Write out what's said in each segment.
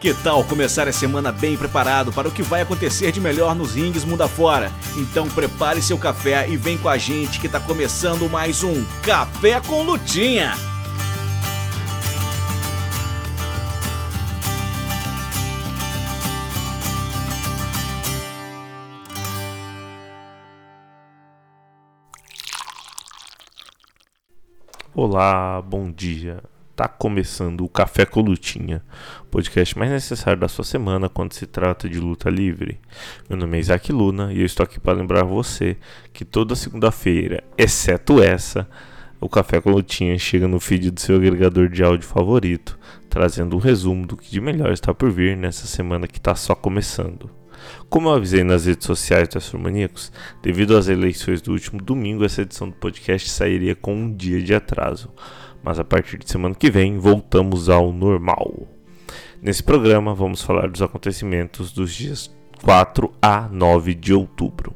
Que tal começar a semana bem preparado para o que vai acontecer de melhor nos ringues mundo afora? Então prepare seu café e vem com a gente que está começando mais um Café com Lutinha. Olá, bom dia. Tá começando o Café com Lutinha, podcast mais necessário da sua semana quando se trata de luta livre. Meu nome é Isaac Luna e eu estou aqui para lembrar você que toda segunda-feira, exceto essa, o Café com Lutinha chega no feed do seu agregador de áudio favorito, trazendo um resumo do que de melhor está por vir nessa semana que está só começando. Como eu avisei nas redes sociais do Astromaníacos, devido às eleições do último domingo, essa edição do podcast sairia com um dia de atraso. Mas a partir de semana que vem, voltamos ao normal. Nesse programa, vamos falar dos acontecimentos dos dias 4 a 9 de outubro.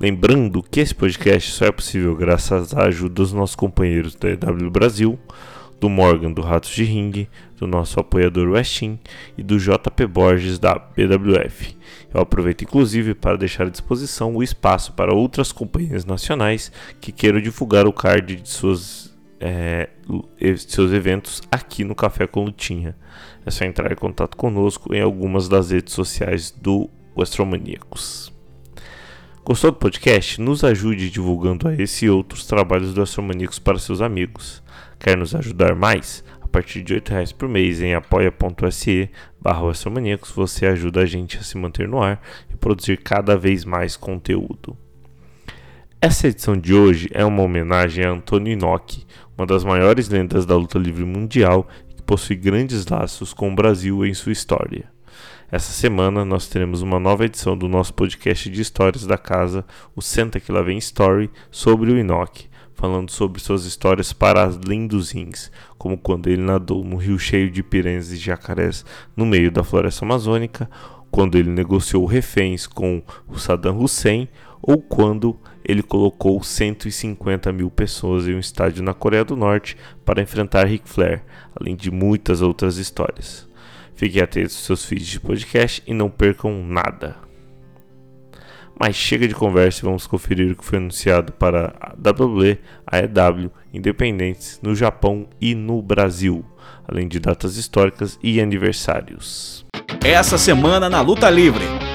Lembrando que esse podcast só é possível graças à ajuda dos nossos companheiros da EW Brasil, do Morgan do Ratos de Ring, do nosso apoiador Westin e do JP Borges da BWF. Eu aproveito inclusive para deixar à disposição o espaço para outras companhias nacionais que queiram divulgar o card de suas, é, seus eventos aqui no Café com Lutinha. É só entrar em contato conosco em algumas das redes sociais do Astromaníacos. Gostou do podcast? Nos ajude divulgando a esse e outros trabalhos do Astromaníacos para seus amigos. Quer nos ajudar mais? A partir de R$ reais por mês em apoia.se barra você ajuda a gente a se manter no ar e produzir cada vez mais conteúdo. Essa edição de hoje é uma homenagem a Antônio Inoki, uma das maiores lendas da luta livre mundial e que possui grandes laços com o Brasil em sua história. Essa semana nós teremos uma nova edição do nosso podcast de histórias da casa, o Senta Que Lá Vem Story, sobre o Inoki, falando sobre suas histórias para além dos rins, como quando ele nadou no rio cheio de piranhas e jacarés no meio da floresta amazônica, quando ele negociou reféns com o Saddam Hussein ou quando ele colocou 150 mil pessoas em um estádio na Coreia do Norte para enfrentar Ric Flair, além de muitas outras histórias. Fiquem atentos aos seus feeds de podcast e não percam nada. Mas chega de conversa e vamos conferir o que foi anunciado para a WWE, a EW, independentes no Japão e no Brasil, além de datas históricas e aniversários. Essa semana na Luta Livre.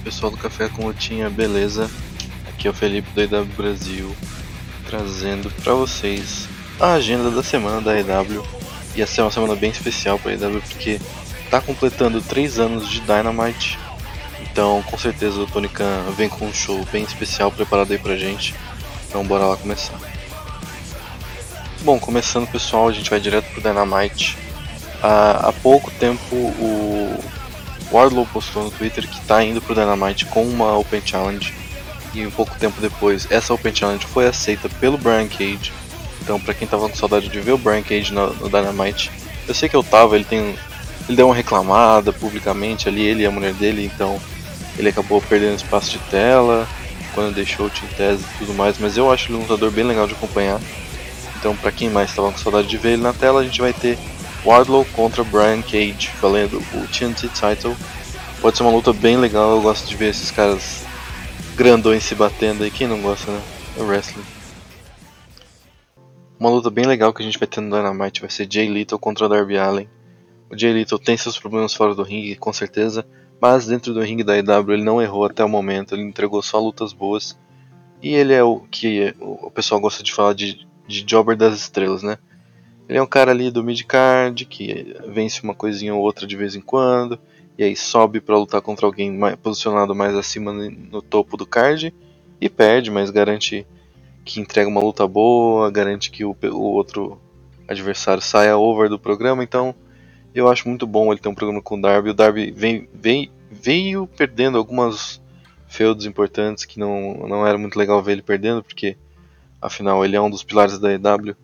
Pessoal do Café com Lutinha, beleza? Aqui é o Felipe do EW Brasil trazendo para vocês a agenda da semana da EW. E essa é uma semana bem especial para a EW porque tá completando 3 anos de Dynamite. Então com certeza o Tony Khan vem com um show bem especial preparado aí pra gente. Então bora lá começar. Bom, começando pessoal, a gente vai direto pro Dynamite. Há, há pouco tempo o Wardlow postou no Twitter que está indo pro Dynamite com uma Open Challenge e um pouco tempo depois essa Open Challenge foi aceita pelo Brian Cage. Então, para quem tava com saudade de ver o Brian Cage no, no, Dynamite, eu sei que eu tava, ele tem ele deu uma reclamada publicamente ali, ele e a mulher dele, então ele acabou perdendo espaço de tela quando deixou o Team Taz e tudo mais, mas eu acho ele um lutador bem legal de acompanhar. Então, para quem mais estava com saudade de ver ele na tela, a gente vai ter Wardlow contra Brian Cage, valendo o TNT Title. Pode ser uma luta bem legal, eu gosto de ver esses caras grandões se batendo aí, quem não gosta, né? É wrestling. Uma luta bem legal que a gente vai ter no Dynamite vai ser Jay Little contra Darby Allen. O Jay Little tem seus problemas fora do ringue, com certeza, mas dentro do ringue da EW ele não errou até o momento, ele entregou só lutas boas. E ele é o que o pessoal gosta de falar de, de Jobber das Estrelas, né? Ele é um cara ali do midcard que vence uma coisinha ou outra de vez em quando e aí sobe para lutar contra alguém mais, posicionado mais acima no topo do card e perde, mas garante que entrega uma luta boa, garante que o, o outro adversário saia over do programa. Então eu acho muito bom ele ter um programa com o Darby. O Darby vem, vem, veio perdendo algumas feudos importantes que não, não era muito legal ver ele perdendo, porque afinal ele é um dos pilares da EW,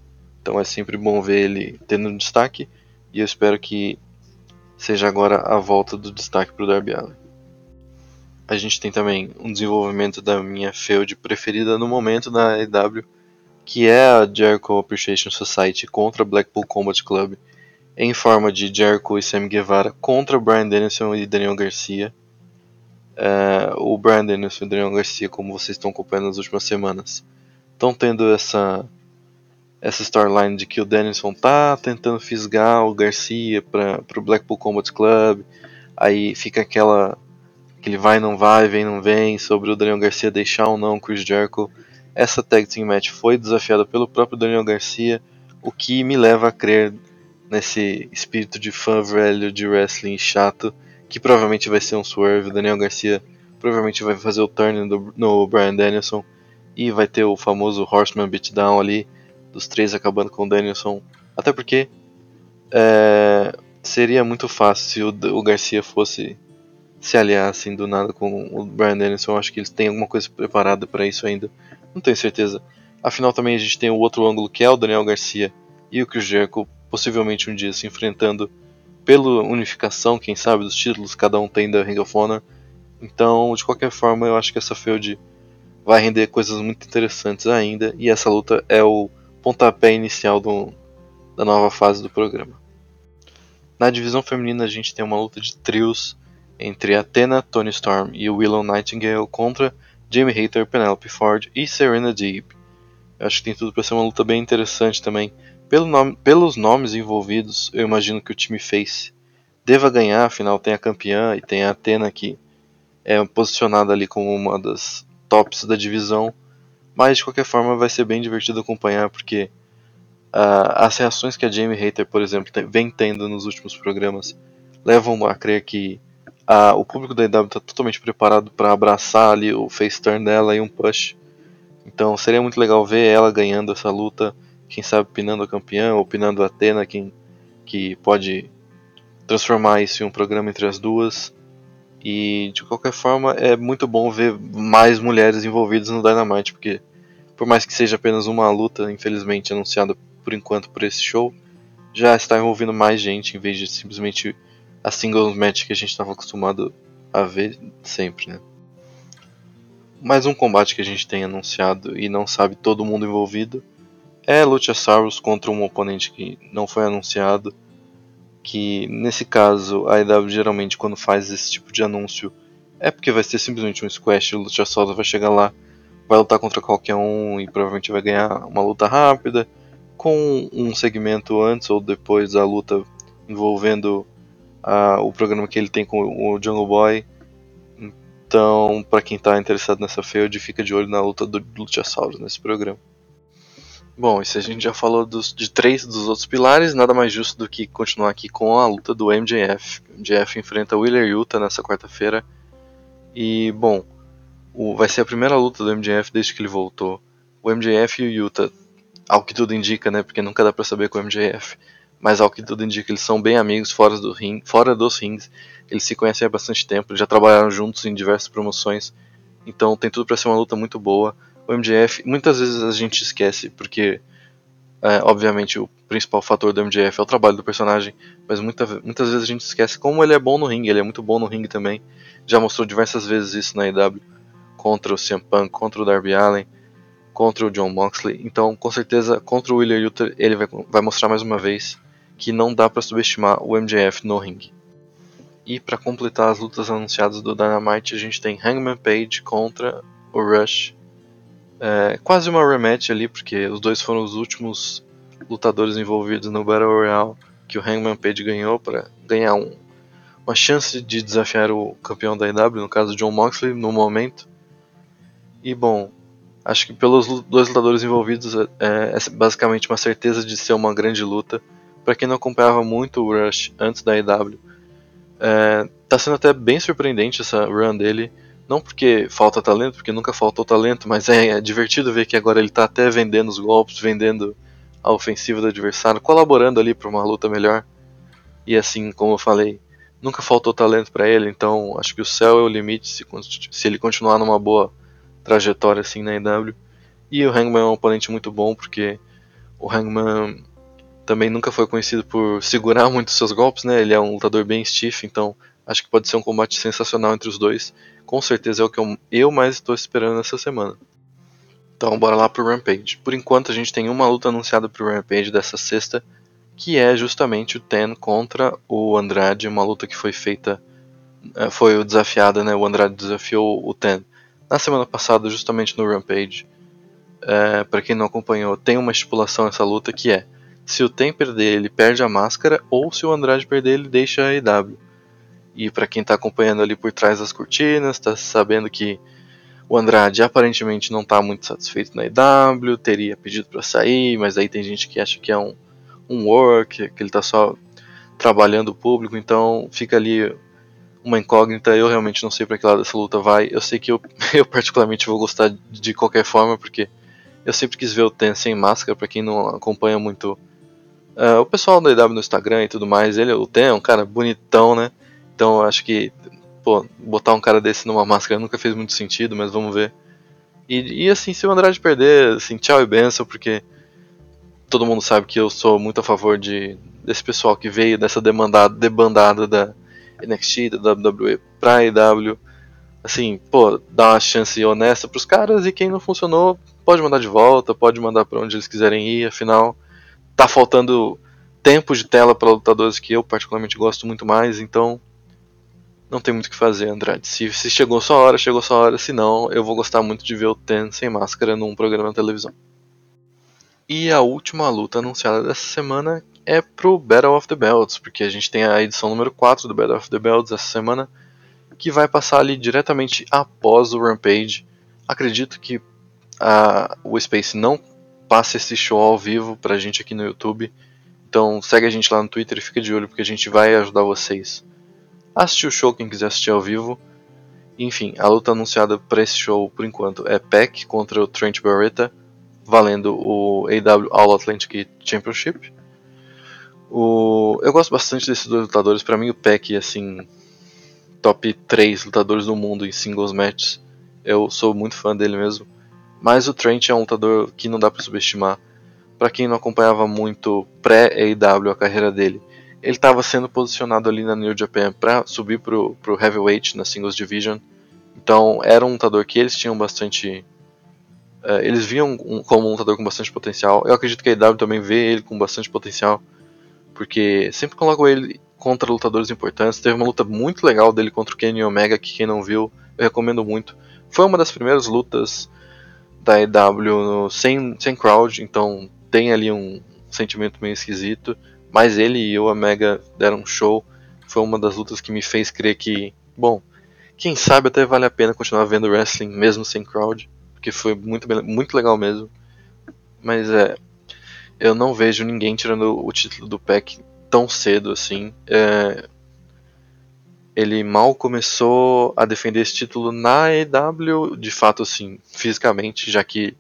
então é sempre bom ver ele tendo destaque, e eu espero que seja agora a volta do destaque para o Darby Allin. A gente tem também um desenvolvimento da minha feud preferida no momento na EW, que é a Jericho Appreciation Society contra Blackpool Combat Club, em forma de Jericho e Sam Guevara contra Brian Danielson e Daniel Garcia. É, o Brian Danielson e Daniel Garcia, como vocês estão acompanhando nas últimas semanas, estão tendo essa essa storyline de que o Danielson tá tentando fisgar o Garcia para o Blackpool Combat Club, aí fica aquela aquele vai não vai, vem não vem sobre o Daniel Garcia deixar ou não Chris Jericho. Essa tag team match foi desafiada pelo próprio Daniel Garcia, o que me leva a crer nesse espírito de fã velho de wrestling chato, que provavelmente vai ser um swerve. O Daniel Garcia provavelmente vai fazer o turn no, no Brian Danielson e vai ter o famoso Horseman Beatdown ali, dos três acabando com o Danielson. Até porque é, seria muito fácil se o, o, Garcia fosse se aliar assim do nada com o Brian Danielson. Acho que eles têm alguma coisa preparada para isso ainda. Não tenho certeza. Afinal, também a gente tem o outro ângulo que é o Daniel Garcia e o Chris Jericho, possivelmente um dia se enfrentando pela unificação, quem sabe, dos títulos cada um tem da Ring of Honor. Então, de qualquer forma, eu acho que essa feud vai render coisas muito interessantes ainda, e essa luta é o pontapé inicial do, da nova fase do programa. Na divisão feminina a gente tem uma luta de trios entre Athena, Tony Storm e Willow Nightingale contra Jamie Hayter, Penelope Ford e Serena Deeb. Eu acho que tem tudo para ser uma luta bem interessante também. Pelo nome, pelos nomes envolvidos, eu imagino que o time Face deva ganhar, afinal tem a campeã e tem a Athena que é posicionada ali como uma das tops da divisão. Mas de qualquer forma vai ser bem divertido acompanhar porque uh, as reações que a Jamie Hater, por exemplo, vem tendo nos últimos programas levam a crer que uh, o público da EW está totalmente preparado para abraçar ali o face turn dela e um push. Então seria muito legal ver ela ganhando essa luta, quem sabe pinando a campeã ou pinando a Athena, quem que pode transformar isso em um programa entre as duas. E de qualquer forma é muito bom ver mais mulheres envolvidas no Dynamite, porque por mais que seja apenas uma luta, infelizmente anunciada por enquanto por esse show, já está envolvendo mais gente em vez de simplesmente a singles match que a gente estava acostumado a ver sempre, né? Mais um combate que a gente tem anunciado e não sabe todo mundo envolvido é Luchasaurus contra um oponente que não foi anunciado que nesse caso a EW geralmente quando faz esse tipo de anúncio é porque vai ser simplesmente um squash, o Luchasaurus vai chegar lá, vai lutar contra qualquer um e provavelmente vai ganhar uma luta rápida, com um segmento antes ou depois da luta envolvendo uh, o programa que ele tem com o Jungle Boy. Então, para quem está interessado nessa feud, fica de olho na luta do Luchasaurus nesse programa. Bom, e se a gente já falou dos, de três dos outros pilares, nada mais justo do que continuar aqui com a luta do MJF. O MJF enfrenta Willer Yuta nessa quarta-feira. E, bom, o, vai ser a primeira luta do MJF desde que ele voltou. O MJF e o Yuta, ao que tudo indica, né? Porque nunca dá pra saber com o MJF. Mas ao que tudo indica, eles são bem amigos fora, do ring, fora dos rings. Eles se conhecem há bastante tempo, já trabalharam juntos em diversas promoções. Então tem tudo para ser uma luta muito boa o MJF, muitas vezes a gente esquece, porque é, obviamente o principal fator do MJF é o trabalho do personagem, mas muita, muitas vezes a gente esquece como ele é bom no ringue, ele é muito bom no ringue também. Já mostrou diversas vezes isso na EW, contra o CM Punk, contra o Darby Allin, contra o John Moxley. Então, com certeza, contra o William Uther, ele vai, vai mostrar mais uma vez que não dá para subestimar o MJF no ringue. E para completar as lutas anunciadas do Dynamite, a gente tem Hangman Page contra o Rush é, quase uma rematch ali, porque os dois foram os últimos lutadores envolvidos no Battle Royale que o Hangman Page ganhou para ganhar um, uma chance de desafiar o campeão da IW, no caso John Moxley, no momento. E bom, acho que pelos dois lutadores envolvidos é, é basicamente uma certeza de ser uma grande luta. Para quem não acompanhava muito o Rush antes da IW, é, tá sendo até bem surpreendente essa run dele não porque falta talento, porque nunca faltou talento, mas é, é divertido ver que agora ele está até vendendo os golpes, vendendo a ofensiva do adversário, colaborando ali para uma luta melhor. E assim, como eu falei, nunca faltou talento para ele, então acho que o céu é o limite se, se ele continuar numa boa trajetória assim na EW. E o Hangman é um oponente muito bom porque o Hangman também nunca foi conhecido por segurar muito seus golpes, né? Ele é um lutador bem stiff, então acho que pode ser um combate sensacional entre os dois. Com certeza é o que eu, eu mais estou esperando essa semana. Então bora lá pro Rampage. Por enquanto a gente tem uma luta anunciada pro Rampage dessa sexta, que é justamente o Ten contra o Andrade, uma luta que foi feita, é, foi desafiada, né? O Andrade desafiou o Ten na semana passada, justamente no Rampage. É, para quem não acompanhou, tem uma estipulação nessa luta que é se o Ten perder, ele perde a máscara, ou se o Andrade perder, ele deixa a EW. E para quem está acompanhando ali por trás das cortinas, está sabendo que o Andrade aparentemente não está muito satisfeito na EW, teria pedido para sair, mas aí tem gente que acha que é um, um work, que ele está só trabalhando o público, então fica ali uma incógnita. Eu realmente não sei para que lado essa luta vai. Eu sei que eu, eu particularmente vou gostar de qualquer forma, porque eu sempre quis ver o Ten sem máscara, para quem não acompanha muito Uh, o pessoal da EW no Instagram e tudo mais, ele o Ten é um cara bonitão, né? Então acho que pô, botar um cara desse numa máscara nunca fez muito sentido, mas vamos ver. E, e assim, se o Andrade perder, assim, tchau e benção, porque todo mundo sabe que eu sou muito a favor de desse pessoal que veio dessa demandada, debandada da NXT, da WWE pra EW. Assim, pô, dá uma chance honesta pros caras e quem não funcionou pode mandar de volta, pode mandar para onde eles quiserem ir, afinal tá faltando tempo de tela para lutadores que eu particularmente gosto muito mais, então não tem muito o que fazer, Andrade. Se, se chegou sua hora, chegou sua hora, se não, eu vou gostar muito de ver o Ten sem máscara num programa de televisão. E a última luta anunciada dessa semana é pro Battle of the Belts, porque a gente tem a edição número 4 do Battle of the Belts essa semana, que vai passar ali diretamente após o Rampage. Acredito que a, o Space não passa esse show ao vivo pra gente aqui no YouTube. Então segue a gente lá no Twitter e fica de olho porque a gente vai ajudar vocês assistir o show quem quiser assistir ao vivo. Enfim, a luta anunciada para esse show por enquanto é Peck contra o Trent Barreta, valendo o AW All Atlantic Championship. O... Eu gosto bastante desses dois lutadores, para mim o Peck assim top 3 lutadores do mundo em singles matches. Eu sou muito fã dele mesmo. Mas o Trent é um lutador que não dá para subestimar. Para quem não acompanhava muito pré-AEW a carreira dele, ele estava sendo posicionado ali na New Japan para subir pro, pro Heavyweight na Singles Division. Então era um lutador que eles tinham bastante. Uh, eles viam um, como um lutador com bastante potencial. Eu acredito que a AEW também vê ele com bastante potencial. Porque sempre colocam ele contra lutadores importantes. Teve uma luta muito legal dele contra o Kenny Omega, que quem não viu, eu recomendo muito. Foi uma das primeiras lutas da no, sem, sem crowd, então tem ali um sentimento meio esquisito. Mas ele e o Omega deram um show. Foi uma das lutas que me fez crer que, bom, quem sabe até vale a pena continuar vendo wrestling mesmo sem crowd, porque foi muito, muito legal mesmo. Mas é, eu não vejo ninguém tirando o título do Pack tão cedo assim. É, ele mal começou a defender esse título na EW, de fato, assim, fisicamente, já que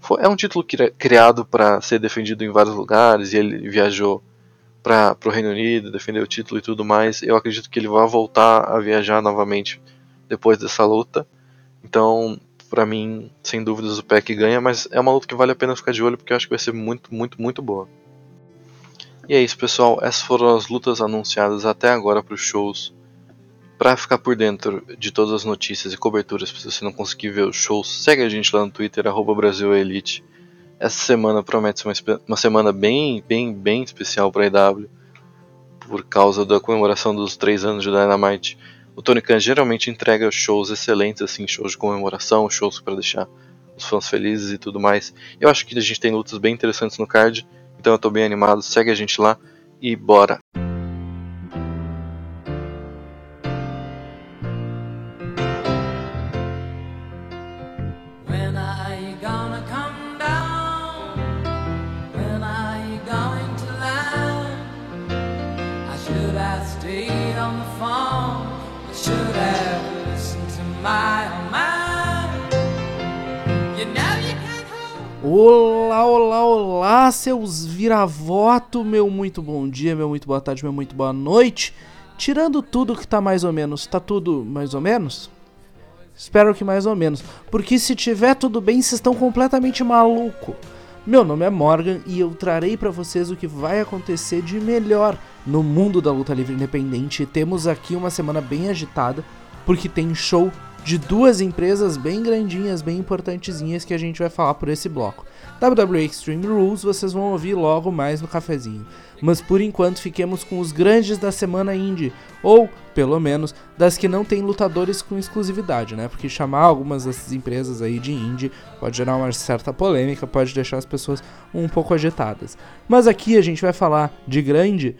foi, é um título criado para ser defendido em vários lugares e ele viajou para o Reino Unido, defender o título e tudo mais. Eu acredito que ele vai voltar a viajar novamente depois dessa luta. Então, para mim, sem dúvidas, o Peck ganha, mas é uma luta que vale a pena ficar de olho porque eu acho que vai ser muito, muito, muito boa. E é isso, pessoal. Essas foram as lutas anunciadas até agora para os shows para ficar por dentro de todas as notícias e coberturas, se você não conseguir ver os shows, segue a gente lá no Twitter, BrasilElite. Essa semana promete ser uma, uma semana bem, bem, bem especial para a EW, por causa da comemoração dos 3 anos de Dynamite. O Tony Khan geralmente entrega shows excelentes, assim, shows de comemoração, shows para deixar os fãs felizes e tudo mais. Eu acho que a gente tem lutas bem interessantes no card, então eu estou bem animado. Segue a gente lá e bora! Olá, olá, olá, seus vira-voto, meu muito bom dia, meu muito boa tarde, meu muito boa noite. tirando tudo que tá mais ou menos, tá tudo mais ou menos? Espero que mais ou menos. Porque se tiver tudo bem, vocês estão completamente maluco. Meu nome é Morgan e eu trarei para vocês o que vai acontecer de melhor no mundo da luta livre independente. Temos aqui uma semana bem agitada, porque tem show de duas empresas bem grandinhas, bem importantezinhas que a gente vai falar por esse bloco. WWE Extreme Rules vocês vão ouvir logo mais no cafezinho. Mas por enquanto fiquemos com os grandes da semana indie, ou pelo menos das que não têm lutadores com exclusividade, né? Porque chamar algumas dessas empresas aí de indie pode gerar uma certa polêmica, pode deixar as pessoas um pouco agitadas. Mas aqui a gente vai falar de grande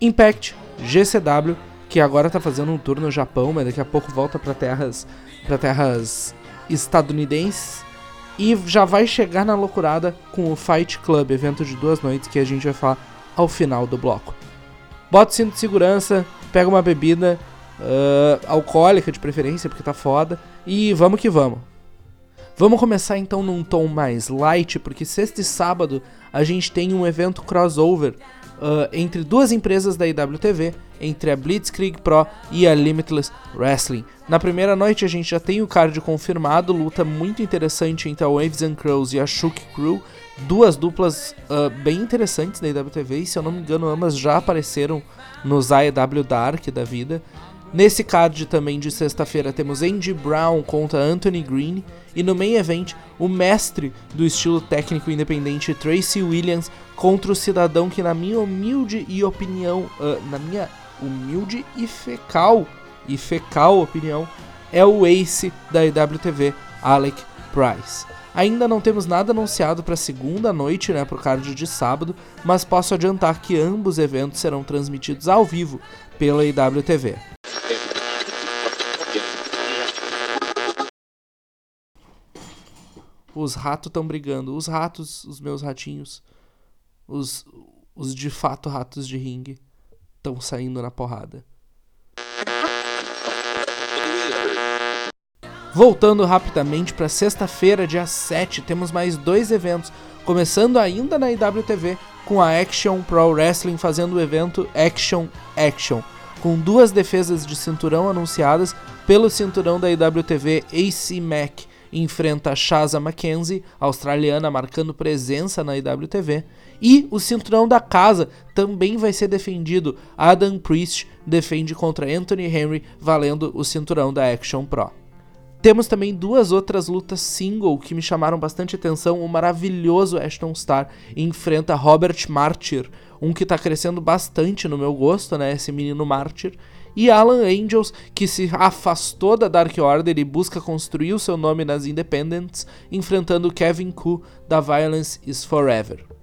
Impact, GCW, que agora tá fazendo um tour no Japão, mas daqui a pouco volta para terras para terras estadunidenses e já vai chegar na loucurada com o Fight Club, evento de duas noites que a gente vai falar ao final do bloco. Bota o cinto de segurança, pega uma bebida uh, alcoólica de preferência, porque tá foda, e vamos que vamos. Vamos começar então num tom mais light, porque sexta e sábado a gente tem um evento crossover uh, entre duas empresas da IWTV, entre a Blitzkrieg Pro e a Limitless Wrestling. Na primeira noite a gente já tem o card confirmado, luta muito interessante entre a Waves and Crows e a Shook Crew, duas duplas uh, bem interessantes da IWTV, e se eu não me engano ambas já apareceram nos AEW Dark da vida. Nesse card também de sexta-feira temos Andy Brown contra Anthony Green e no main event o mestre do estilo técnico independente Tracy Williams contra o cidadão que na minha humilde e opinião, uh, na minha humilde e fecal e fecal opinião é o ace da IWTV, Alec Price. Ainda não temos nada anunciado para segunda noite, né, pro card de sábado, mas posso adiantar que ambos eventos serão transmitidos ao vivo pela IWTV. Os ratos estão brigando. Os ratos, os meus ratinhos, os, os de fato ratos de ringue, estão saindo na porrada. Voltando rapidamente para sexta-feira, dia 7, temos mais dois eventos, começando ainda na IWTV com a Action Pro Wrestling fazendo o evento Action Action, com duas defesas de cinturão anunciadas pelo cinturão da IWTV AC Mac. Enfrenta Shaza Mackenzie, australiana, marcando presença na IWTV. E o cinturão da casa também vai ser defendido. Adam Priest defende contra Anthony Henry, valendo o cinturão da Action Pro. Temos também duas outras lutas single que me chamaram bastante atenção. O maravilhoso Ashton Starr enfrenta Robert Martyr, um que está crescendo bastante no meu gosto, né? Esse menino Martyr. E Alan Angels, que se afastou da Dark Order e busca construir o seu nome nas Independents, enfrentando Kevin Koo da Violence is Forever.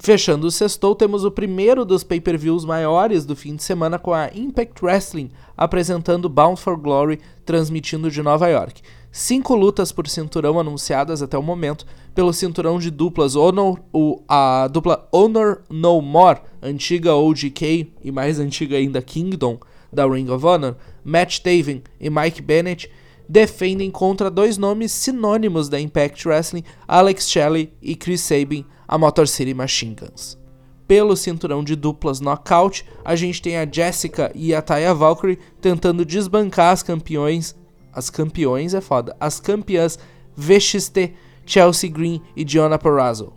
Fechando o sextou, temos o primeiro dos pay-per-views maiores do fim de semana com a Impact Wrestling apresentando Bound for Glory, transmitindo de Nova York. Cinco lutas por cinturão anunciadas até o momento pelo cinturão de duplas Honor, o, a dupla Honor No More, antiga OGK e mais antiga ainda Kingdom da Ring of Honor, Matt Taven e Mike Bennett defendem contra dois nomes sinônimos da Impact Wrestling, Alex Shelley e Chris Sabin, a Motor City Machine Guns. Pelo cinturão de duplas knockout, a gente tem a Jessica e a Taya Valkyrie tentando desbancar as campeões. As campeões é foda. As campeãs VXT, Chelsea Green e Diona Perazzo.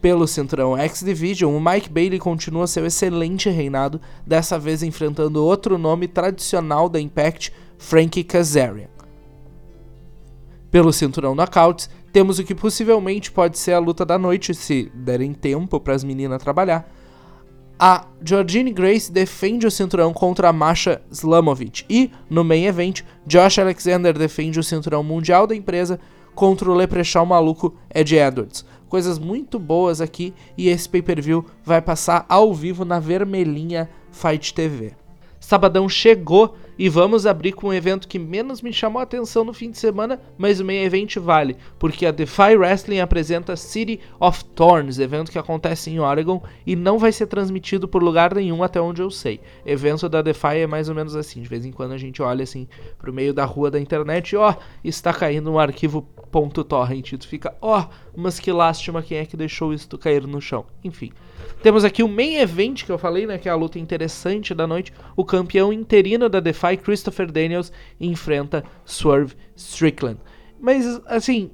Pelo cinturão X Division, o Mike Bailey continua seu excelente reinado, dessa vez enfrentando outro nome tradicional da Impact, Frankie Kazarian. Pelo cinturão Knockouts, temos o que possivelmente pode ser a luta da noite, se derem tempo para as meninas trabalhar. A Georgine Grace defende o cinturão contra a Masha Slamovic. E, no main event, Josh Alexander defende o cinturão mundial da empresa contra o Leprechaun maluco Ed Edwards. Coisas muito boas aqui e esse pay-per-view vai passar ao vivo na vermelhinha Fight TV. Sabadão chegou E vamos abrir com um evento que menos me chamou a atenção no fim de semana, mas o main event vale, porque a Defy Wrestling apresenta City of Thorns, evento que acontece em Oregon e não vai ser transmitido por lugar nenhum até onde eu sei. Evento da Defy é mais ou menos assim, de vez em quando a gente olha assim pro meio da rua da internet e ó, está caindo um arquivo .torrent, tu fica, ó, mas que lástima quem é que deixou isso cair no chão. Enfim, temos aqui o main event que eu falei, né, que é a luta interessante da noite. O campeão interino da Defy, Christopher Daniels, enfrenta Swerve Strickland. Mas, assim,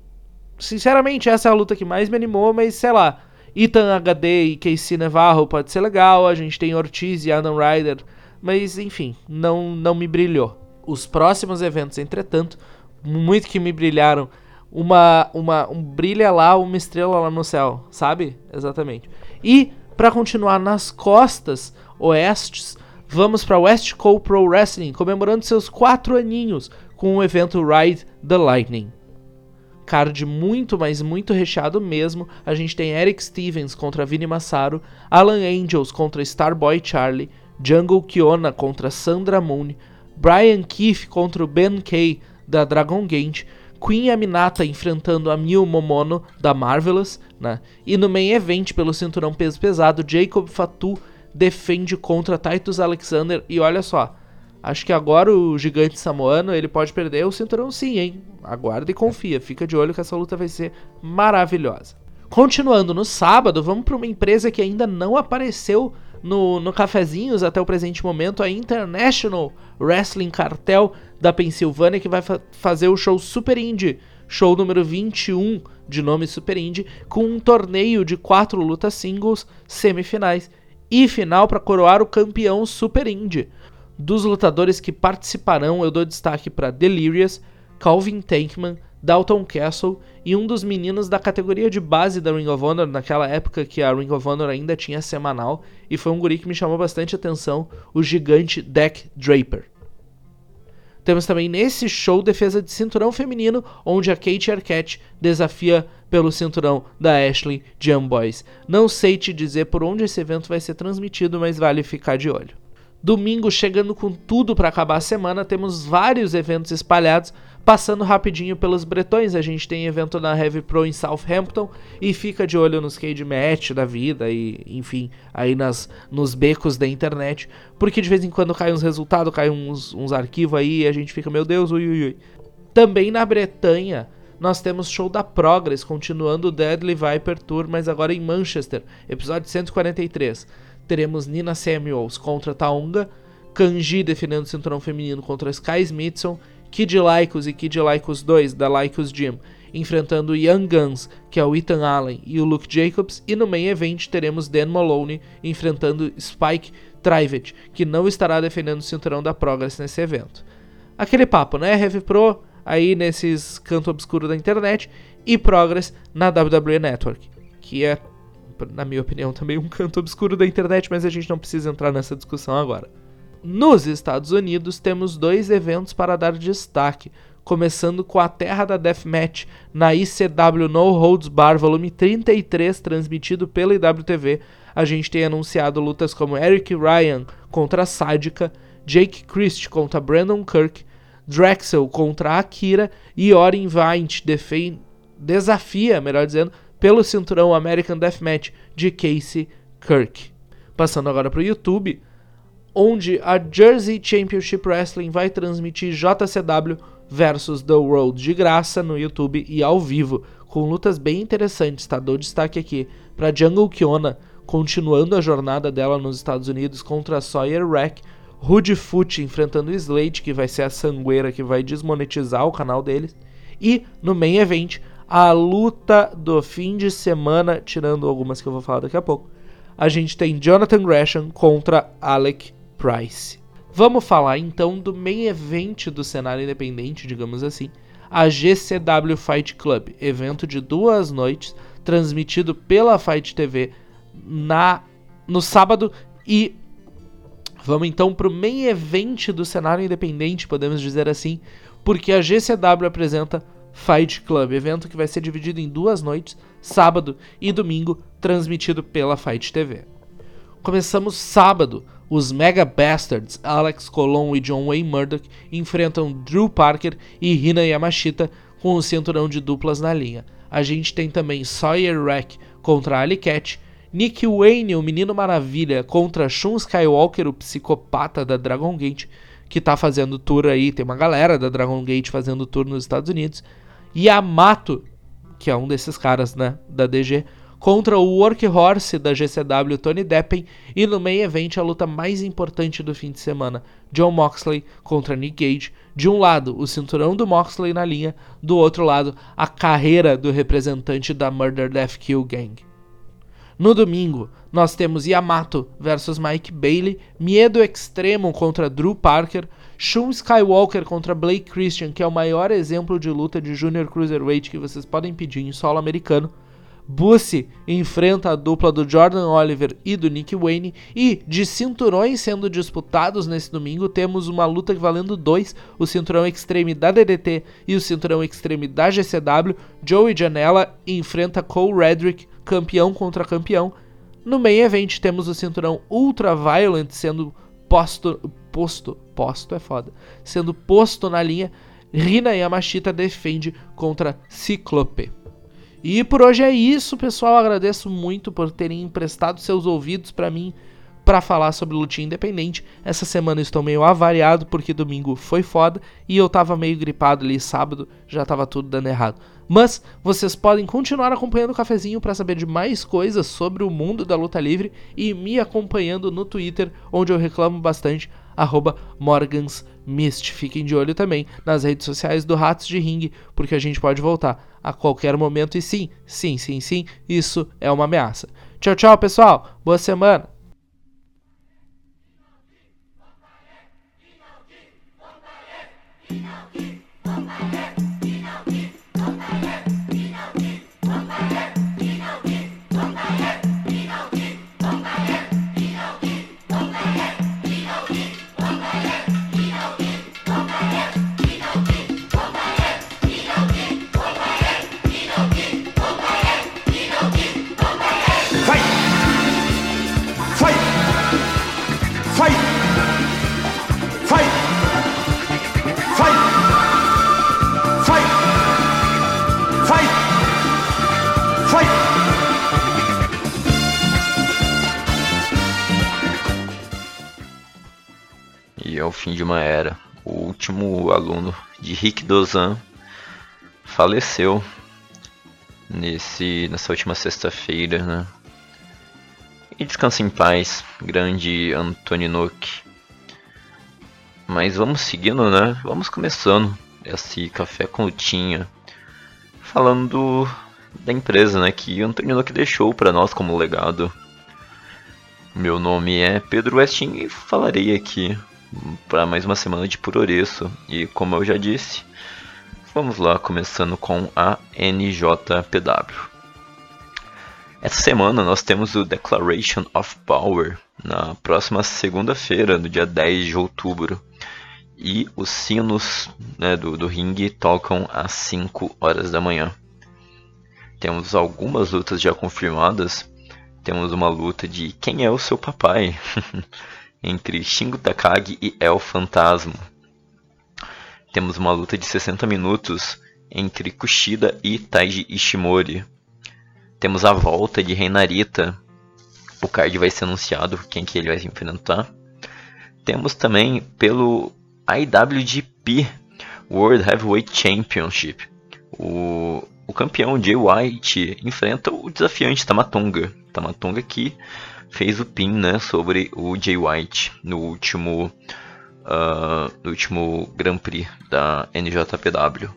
sinceramente, essa é a luta que mais me animou, mas sei lá, Ethan HD e Casey Navarro pode ser legal, a gente tem Ortiz e Adam Ryder, mas enfim, não, não me brilhou. Os próximos eventos, entretanto, muito que me brilharam, uma, uma um brilha lá, uma estrela lá no céu, sabe? Exatamente. E para continuar nas costas oestes, vamos para West Coast Pro Wrestling, comemorando seus quatro aninhos com o evento Ride the Lightning. Card muito, mas muito recheado mesmo. A gente tem Eric Stevens contra Vini Massaro, Alan Angels contra Starboy Charlie, Jungle Kiona contra Sandra Moon, Brian Keefe contra o Ben Kay da Dragon Gate, Queen Aminata enfrentando a Mil Momono da Marvelous, né? E no main event pelo cinturão peso pesado, Jacob Fatu defende contra Titus Alexander e olha só, acho que agora o gigante samoano ele pode perder o cinturão sim, hein? Aguarda e confia, fica de olho que essa luta vai ser maravilhosa. Continuando no sábado, vamos para uma empresa que ainda não apareceu no, no Cafezinhos até o presente momento, a International Wrestling Cartel da Pensilvânia, que vai fa fazer o show Super Indie, show número 21 de nome Super Indie, com um torneio de quatro lutas singles, semifinais e final para coroar o campeão Super Indie. Dos lutadores que participarão, eu dou destaque para Delirious, Calvin Tankman, Dalton Castle e um dos meninos da categoria de base da Ring of Honor, naquela época que a Ring of Honor ainda tinha semanal, e foi um guri que me chamou bastante atenção, o gigante Deck Draper. Temos também nesse show defesa de cinturão feminino, onde a Kate Arquette desafia pelo cinturão da Ashley Jam Boys. Não sei te dizer por onde esse evento vai ser transmitido, mas vale ficar de olho. Domingo, chegando com tudo para acabar a semana, temos vários eventos espalhados, passando rapidinho pelos bretões. A gente tem evento na Heavy Pro em Southampton e fica de olho nos cage match da vida e, enfim, aí nas, nos becos da internet, porque de vez em quando cai uns resultados, cai uns, uns arquivos aí e a gente fica, meu Deus, ui, ui, ui. Também na Bretanha, nós temos show da Progress, continuando o Deadly Viper Tour, mas agora em Manchester, episódio 143 teremos Nina Samuels contra Taunga, Kanji defendendo o cinturão feminino contra Sky Smithson, Kid Lycos e Kid Lycos 2 da Lycos Gym enfrentando Young Guns, que é o Ethan Allen e o Luke Jacobs, e no main event teremos Dan Maloney enfrentando Spike Trivet, que não estará defendendo o cinturão da Progress nesse evento. Aquele papo, né? Heavy Pro aí nesses canto obscuro da internet e Progress na WWE Network, que é na minha opinião, também um canto obscuro da internet, mas a gente não precisa entrar nessa discussão agora. Nos Estados Unidos, temos dois eventos para dar destaque, começando com a Terra da Deathmatch na ICW No Holds Bar Volume 33, transmitido pela IWTV. A gente tem anunciado lutas como Eric Ryan contra Sádica, Jake Christ contra Brandon Kirk, Drexel contra Akira e Orin Vint desafia, melhor dizendo, pelo cinturão American Deathmatch de Casey Kirk. Passando agora para o YouTube, onde a Jersey Championship Wrestling vai transmitir JCW versus The World de graça no YouTube e ao vivo, com lutas bem interessantes, tá? Dou destaque aqui para Jungle Kiona, continuando a jornada dela nos Estados Unidos contra Sawyer Rack, Rude Foot enfrentando o Slade, que vai ser a sangueira que vai desmonetizar o canal deles, e no main event a luta do fim de semana, tirando algumas que eu vou falar daqui a pouco, a gente tem Jonathan Gresham contra Alec Price. Vamos falar então do main event do cenário independente, digamos assim, a GCW Fight Club, evento de duas noites, transmitido pela Fight TV na no sábado e vamos então para o main event do cenário independente, podemos dizer assim, porque a GCW apresenta Fight Club, evento que vai ser dividido em duas noites, sábado e domingo, transmitido pela Fight TV. Começamos sábado, Os Mega Bastards, Alex Colon e John Wayne Murdoch, enfrentam Drew Parker e Hina Yamashita com o cinturão de duplas na linha. A gente tem também Sawyer Rack contra Ali Cat, Nick Wayne, o Menino Maravilha, contra Shun Skywalker, o psicopata da Dragon Gate, que tá fazendo tour aí, tem uma galera da Dragon Gate fazendo tour nos Estados Unidos. Yamato, que é um desses caras, né, da DG, contra o Workhorse da GCW Tony Deppen e no main event a luta mais importante do fim de semana, John Moxley contra Nick Gage. De um lado, o cinturão do Moxley na linha, do outro lado, a carreira do representante da Murder Death Kill Gang. No domingo, nós temos Yamato versus Mike Bailey, Miedo Extremo contra Drew Parker, Shun Skywalker contra Blake Christian, que é o maior exemplo de luta de Junior Cruiserweight que vocês podem pedir em solo americano. Bussy enfrenta a dupla do Jordan Oliver e do Nick Wayne. E de cinturões sendo disputados nesse domingo, temos uma luta valendo dois: o cinturão Extreme da DDT e o cinturão Extreme da GCW. Joey Janela enfrenta Cole Redrick, campeão contra campeão. No main event temos o cinturão Ultra Violent sendo posto. Posto. Posto é foda. Sendo posto na linha. Rina Yamashita defende contra Ciclope. E por hoje é isso, pessoal. Agradeço muito por terem emprestado seus ouvidos para mim para falar sobre lutinha independente. Essa semana estou meio avariado porque domingo foi foda e eu tava meio gripado ali sábado, já tava tudo dando errado. Mas vocês podem continuar acompanhando o cafezinho para saber de mais coisas sobre o mundo da luta livre e me acompanhando no Twitter, onde eu reclamo bastante arroba morgansmist. Fiquem de olho também nas redes sociais do Ratos de Ring, porque a gente pode voltar a qualquer momento. E sim, sim, sim, sim, isso é uma ameaça. Tchau, tchau, pessoal. Boa semana. É o fim de uma era. O último aluno de Rick Dozan faleceu nesse nessa última sexta-feira, né? E descansa em paz, grande Antoninoki. Mas vamos seguindo, né? Vamos começando esse café com lutinha, falando da empresa, né? Que Antoninoki deixou para nós como legado. Meu nome é Pedro Westin e falarei aqui para mais uma semana de Puroreço. E como eu já disse, vamos lá, começando com a NJPW. Essa semana nós temos o Declaration of Power na próxima segunda-feira, no dia 10 de outubro. E os sinos né, do, do ringue tocam às 5 horas da manhã. Temos algumas lutas já confirmadas. Temos uma luta de quem é o seu papai. entre Shingo Takagi e El Fantasma. Temos uma luta de 60 minutos entre Kushida e Taiji Ishimori. Temos a volta de Reinarita. O card vai ser anunciado quem que ele vai enfrentar. Temos também pelo IWGP World Heavyweight Championship. O, o campeão Jay White enfrenta o desafiante Tamatonga. Tamatonga que fez o pin né, sobre o Jay White no último, uh, no último Grand Prix da NJPW.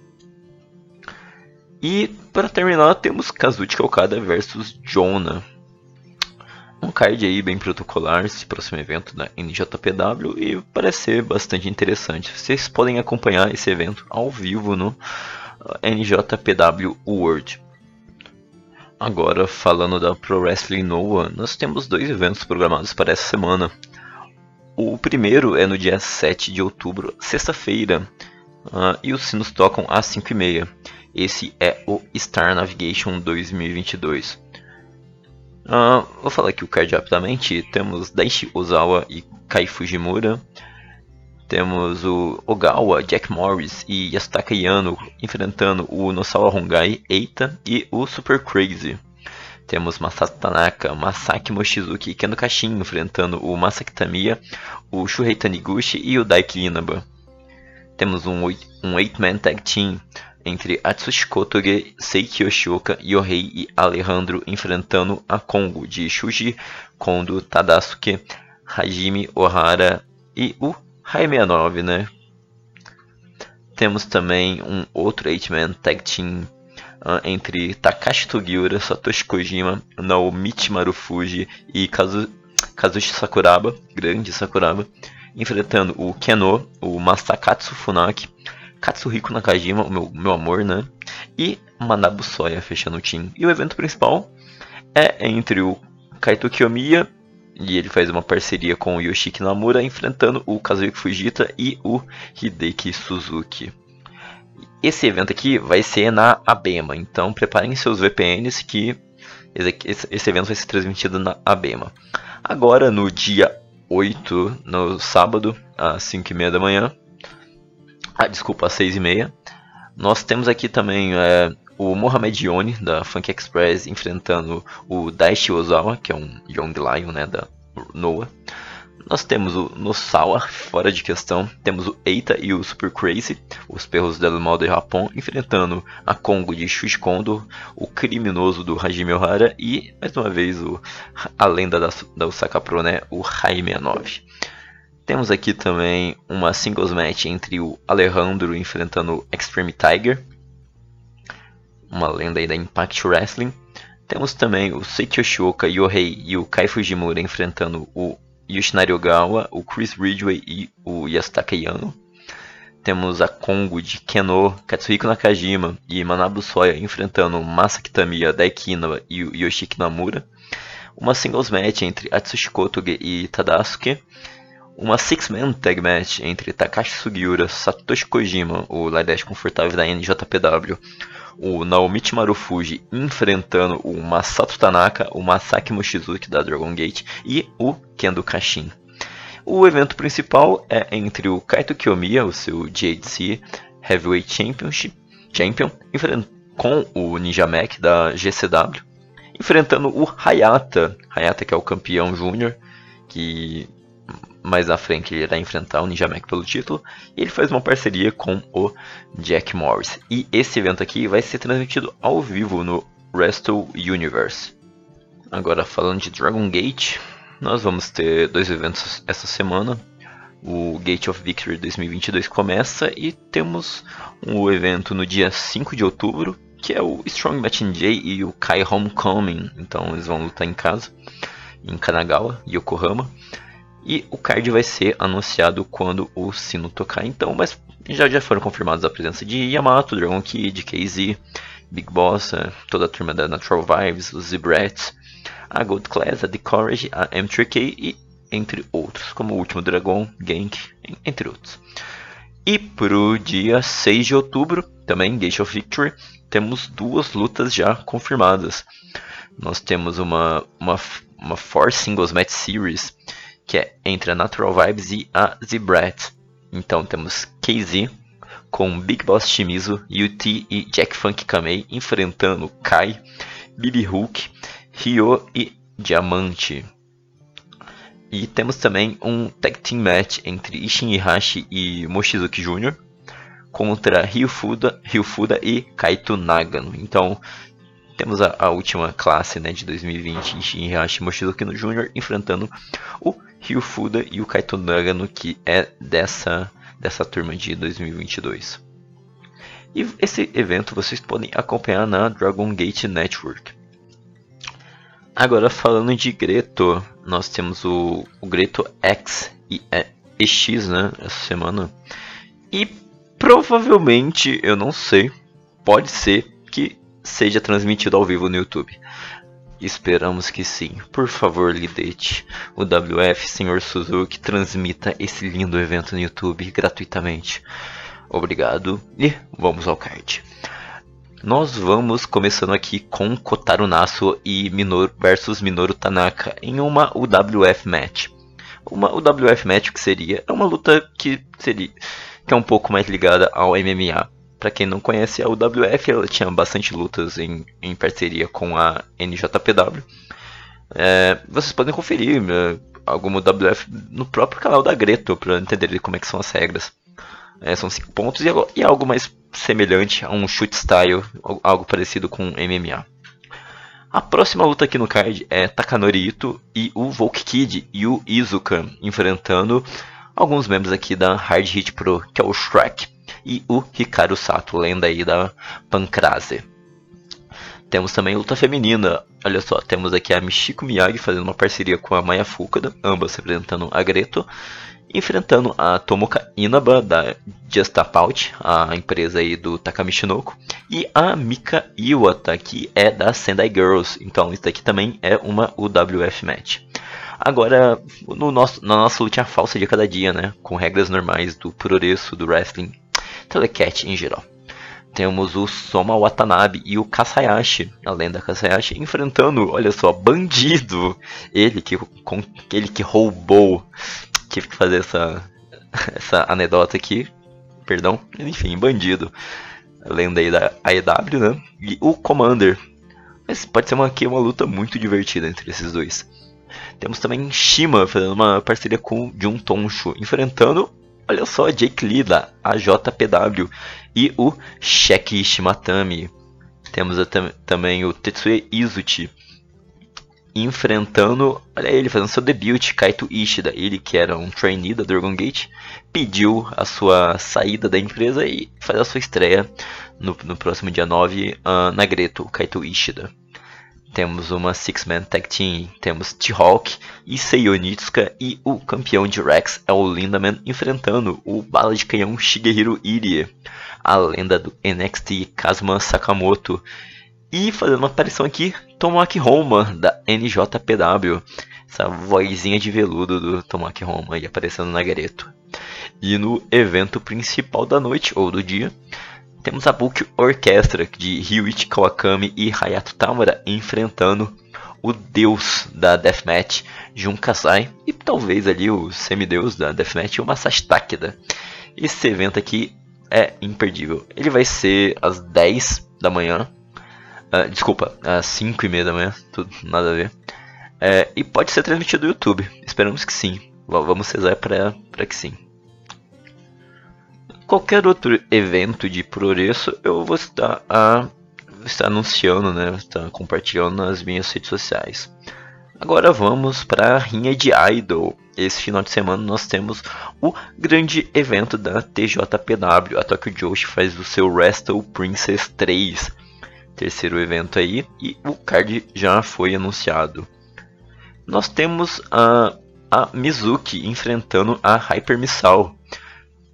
E para terminar temos Kazuchika Okada versus Jonah. Um card aí bem protocolar esse próximo evento da NJPW e parece ser bastante interessante. Vocês podem acompanhar esse evento ao vivo no NJPW World. Agora, falando da Pro Wrestling Noah, nós temos dois eventos programados para essa semana. O primeiro é no dia 7 de outubro, sexta-feira, uh, e os sinos tocam às 5h30. Esse é o Star Navigation 2022. Uh, vou falar aqui o card rapidamente. Temos Daishi Ozawa e Kai Fujimura. Temos o Ogawa, Jack Morris e Yasutaka Yano enfrentando o Nosawa Hongai, Eita e o Super Crazy. Temos Masato Tanaka, Masaki Mochizuki e Kendo Kashin enfrentando o Masaki Tamiya, o Shuhei Taniguchi e o Daiki Inaba. Temos um 8-man tag team entre Atsushi Kotoge, Seiki Yoshioka, Yohei e Alejandro enfrentando a Kongo de Shuji, Kondo, Tadasuke, Hajime Ohara e o 69, né? Temos também um outro 8-man tag team uh, entre Takashi Togiura, Satoshi Kojima, Naomichi Marufuji e Kazu Kazushi Sakuraba, grande Sakuraba, enfrentando o Keno, o Masakatsu Funaki, Katsuhiko Nakajima, o meu, meu amor, né? E Manabu Soya fechando o time. E o evento principal é entre o Kaito Kiyomiya e ele faz uma parceria com o Yoshiki Namura, enfrentando o Kazuki Fujita e o Hideki Suzuki. Esse evento aqui vai ser na ABEMA, então preparem seus VPNs que esse evento vai ser transmitido na ABEMA. Agora, no dia 8, no sábado, às 5h30 da manhã, ah, desculpa, às 6h30, nós temos aqui também é, o Mohamed Yoni, da Funk Express, enfrentando o Daishi Ozawa, que é um Young Lion, né, da Noah. Nós temos o Nosawa, fora de questão. Temos o Eita e o Super Crazy, os perros del mal de Japão, enfrentando a Kongo de Shushi Kondo, o criminoso do Hajime Ohara e, mais uma vez, o, a lenda da, da Osaka Pro, né, o Rai 69. Temos aqui também uma singles match entre o Alejandro enfrentando o Extreme Tiger, uma lenda aí da Impact Wrestling. Temos também o Seiki Yoshioka, Yohei e o Kai Fujimura enfrentando o Yoshinari Ogawa, o Chris Ridgway e o Yasutaka Yano. Temos a Kongo de Keno, Katsuhiko Nakajima e Manabu Soya enfrentando Masa Kitamiya, Daiki Inaba e o Yoshiki Namura. Uma singles match entre Atsushi Kotoge e Tadasuke. Uma six-man tag match entre Takashi Sugiura, Satoshi Kojima, o Lideash confortável da NJPW, o Naomichi Marufuji enfrentando o Masato Tanaka, o Masaki Mochizuki da Dragon Gate e o Kendo Kashin. O evento principal é entre o Kaito Kiyomiya, o seu JDC Heavyweight Championship, Champion, com o Ninja Mac da GCW, enfrentando o Hayata, Hayata que é o campeão júnior, que mais à frente ele irá enfrentar o Ninja Mac pelo título. E ele faz uma parceria com o Jack Morris. E esse evento aqui vai ser transmitido ao vivo no Wrestle Universe. Agora falando de Dragon Gate, nós vamos ter dois eventos essa semana. O Gate of Victory 2022 começa e temos um evento no dia 5 de outubro, que é o Strong Match J e o Kai Homecoming. Então eles vão lutar em casa, em Kanagawa, Yokohama. E o card vai ser anunciado quando o sino tocar, então, mas já, já foram confirmados a presença de Yamato, Dragon Kid, KZ, Big Boss, é, toda a turma da Natural Vibes, os Zebrats, a Gold Class, a The Courage, a M3K e entre outros, como o último Dragon, Gank, entre outros. E pro dia 6 de outubro, também Gate of Victory, temos duas lutas já confirmadas. Nós temos uma, uma, uma Singles Match Series que é entre a Natural Vibes e a Zebrat. Então temos KZ com Big Boss Shimizu, UT e Jack Funk Kamei enfrentando Kai, Billy Hook, Ryo e Diamante. E temos também um Tag Team Match entre Ishin Ihashi e Mochizuki Jr. contra Ryufuda, Ryufuda e Kaito Nagano. Então temos a, a última classe né, de 2020, Ishin Ihashi e Mochizuki Jr. enfrentando o Ryu Fuda e o Kaito Nagano, que é dessa, dessa turma de 2022. E esse evento vocês podem acompanhar na Dragon Gate Network. Agora falando de Greto, nós temos o, o Greto X e é EX né, essa semana. E provavelmente, eu não sei, pode ser que seja transmitido ao vivo no YouTube. Esperamos que sim. Por favor, Lidete. O WF, Sr. Suzuki, transmita esse lindo evento no YouTube gratuitamente. Obrigado e vamos ao card. nós vamos começando aqui com Kotaro Nasu e Minoru versus Minoru Tanaka em uma UWF match. Uma UWF match que seria é uma luta que seria que é um pouco mais ligada ao MMA. Para quem não conhece a UWF, ela tinha bastante lutas em, em parceria com a NJPW. É, vocês podem conferir é, alguma WF no próprio canal da Greto para entender como é que são as regras. É, são cinco pontos e, e algo mais semelhante a um shoot style, algo parecido com MMA. A próxima luta aqui no card é Takanori Ito e o Volk Kid e o Izuka enfrentando alguns membros aqui da Hard Hit Pro, que é o Shrek e o Hikaru Sato, lenda aí da Pancrase. Temos também luta feminina. Olha só, temos aqui a Michiko Miyagi fazendo uma parceria com a Maya Fukada, ambas representando a Greto, enfrentando a Tomoka Inaba da Just Tap Out, a empresa aí do Takami Shinoko, e a Mika Iwata, que é da Sendai Girls. Então isso daqui também é uma UWF match. Agora, no nosso, na nossa luta falsa de cada dia, né, com regras normais do Puroresu, do wrestling, telecat em geral temos o Soma Watanabe e o Kasayashi, a lenda Kasayashi, enfrentando, olha só, bandido. Ele que, com, ele que roubou. Tive que fazer essa, essa anedota aqui. Perdão. Enfim, bandido. Lenda aí da AEW, né? E o Commander. Mas pode ser uma, aqui uma luta muito divertida entre esses dois. Temos também Shima fazendo uma parceria com Jun Tonshu, enfrentando Olha só, Jake Lee da AJPW e o Sheki Shimatami. Temos tam também o Tetsuya Izuchi enfrentando, olha ele fazendo seu debut, Kaito Ishida, ele que era um trainee da Dragon Gate, pediu a sua saída da empresa e faz a sua estreia no, no próximo dia 9 uh, ah, na Greto, Kaito Ishida. Temos uma Six-Man Tag Team, temos T-Hawk e Seiyonitsuka e o campeão de Rex é o Lindaman enfrentando o bala de canhão Shigehiro Irie, a lenda do NXT Kazuma Sakamoto. E fazendo uma aparição aqui, Tomoaki Roma da NJPW, essa vozinha de veludo do Tomoaki Roma aparecendo na Gareto. E no evento principal da noite ou do dia, temos a Book Orchestra de Ryuichi Kawakami e Hayato Tamura enfrentando o deus da Deathmatch, Jun Kasai, e talvez ali o semideus da Deathmatch, o Masashi Takeda. Esse evento aqui é imperdível. Ele vai ser às 10 da manhã, uh, desculpa, às 5 e meia da manhã, tudo nada a ver. É, e pode ser transmitido no YouTube, esperamos que sim. Vamos rezar para que sim qualquer outro evento de progresso, eu vou estar, a, estar anunciando, né, estar compartilhando nas minhas redes sociais. Agora vamos para a rinha de Idol. Esse final de semana nós temos o grande evento da TJPW. A Tokyo Joshi faz o seu Wrestle Princess 3. Terceiro evento aí. E o card já foi anunciado. Nós temos a, a Mizuki enfrentando a Hyper Missile.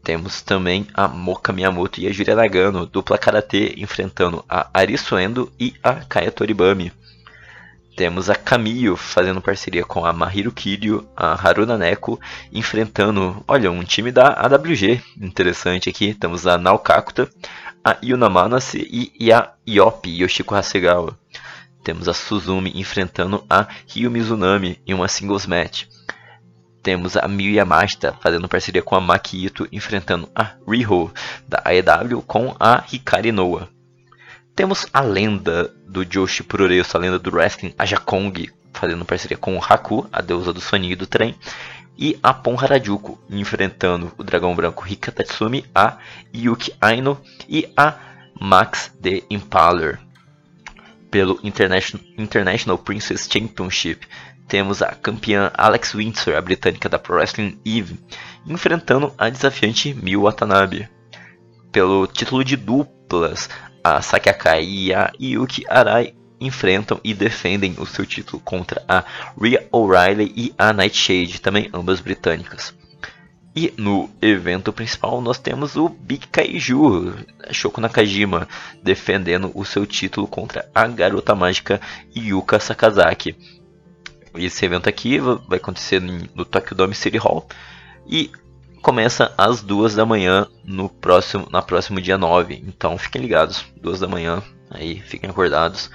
Temos também a Moka Miyamoto e a Julia Nagano, dupla karatê, enfrentando a Arisu Endo e a Kaya Toribami. Temos a Kamiyo fazendo parceria com a Mahiro Kiryu, a Haruna Neko, enfrentando, olha, um time da AWG. Interessante aqui. Temos a Naokakuta, a Yuna Manase e a Yopi Yoshiko Hasegawa. Temos a Suzumi enfrentando a Ryu Mizunami em uma singles match. Temos a Miyu Yamashita fazendo parceria com a Maki Ito, enfrentando a Riho da AEW com a Hikari Noa. Temos a lenda do Joshi Puroresu, a lenda do wrestling, a Jakong, fazendo parceria com o Haku, a deusa do soninho e do trem, e a Pon Harajuku, enfrentando o dragão branco Hika Tatsumi, a Yuki Aino e a Max The Impaler pelo International Princess Championship temos a campeã Alex Windsor, a britânica da Pro Wrestling Eve, enfrentando a desafiante Miu Watanabe. Pelo título de duplas, a Saki Akai e a Yuki Arai enfrentam e defendem o seu título contra a Rhea O'Reilly e a Nightshade, também ambas britânicas. E no evento principal nós temos o Big Kaiju, Shoko Nakajima, defendendo o seu título contra a garota mágica Yuka Sakazaki. Esse evento aqui vai acontecer no Tokyo Dome City Hall. E começa às duas da manhã no próximo, na próximo dia 9. Então fiquem ligados, duas da manhã, aí fiquem acordados,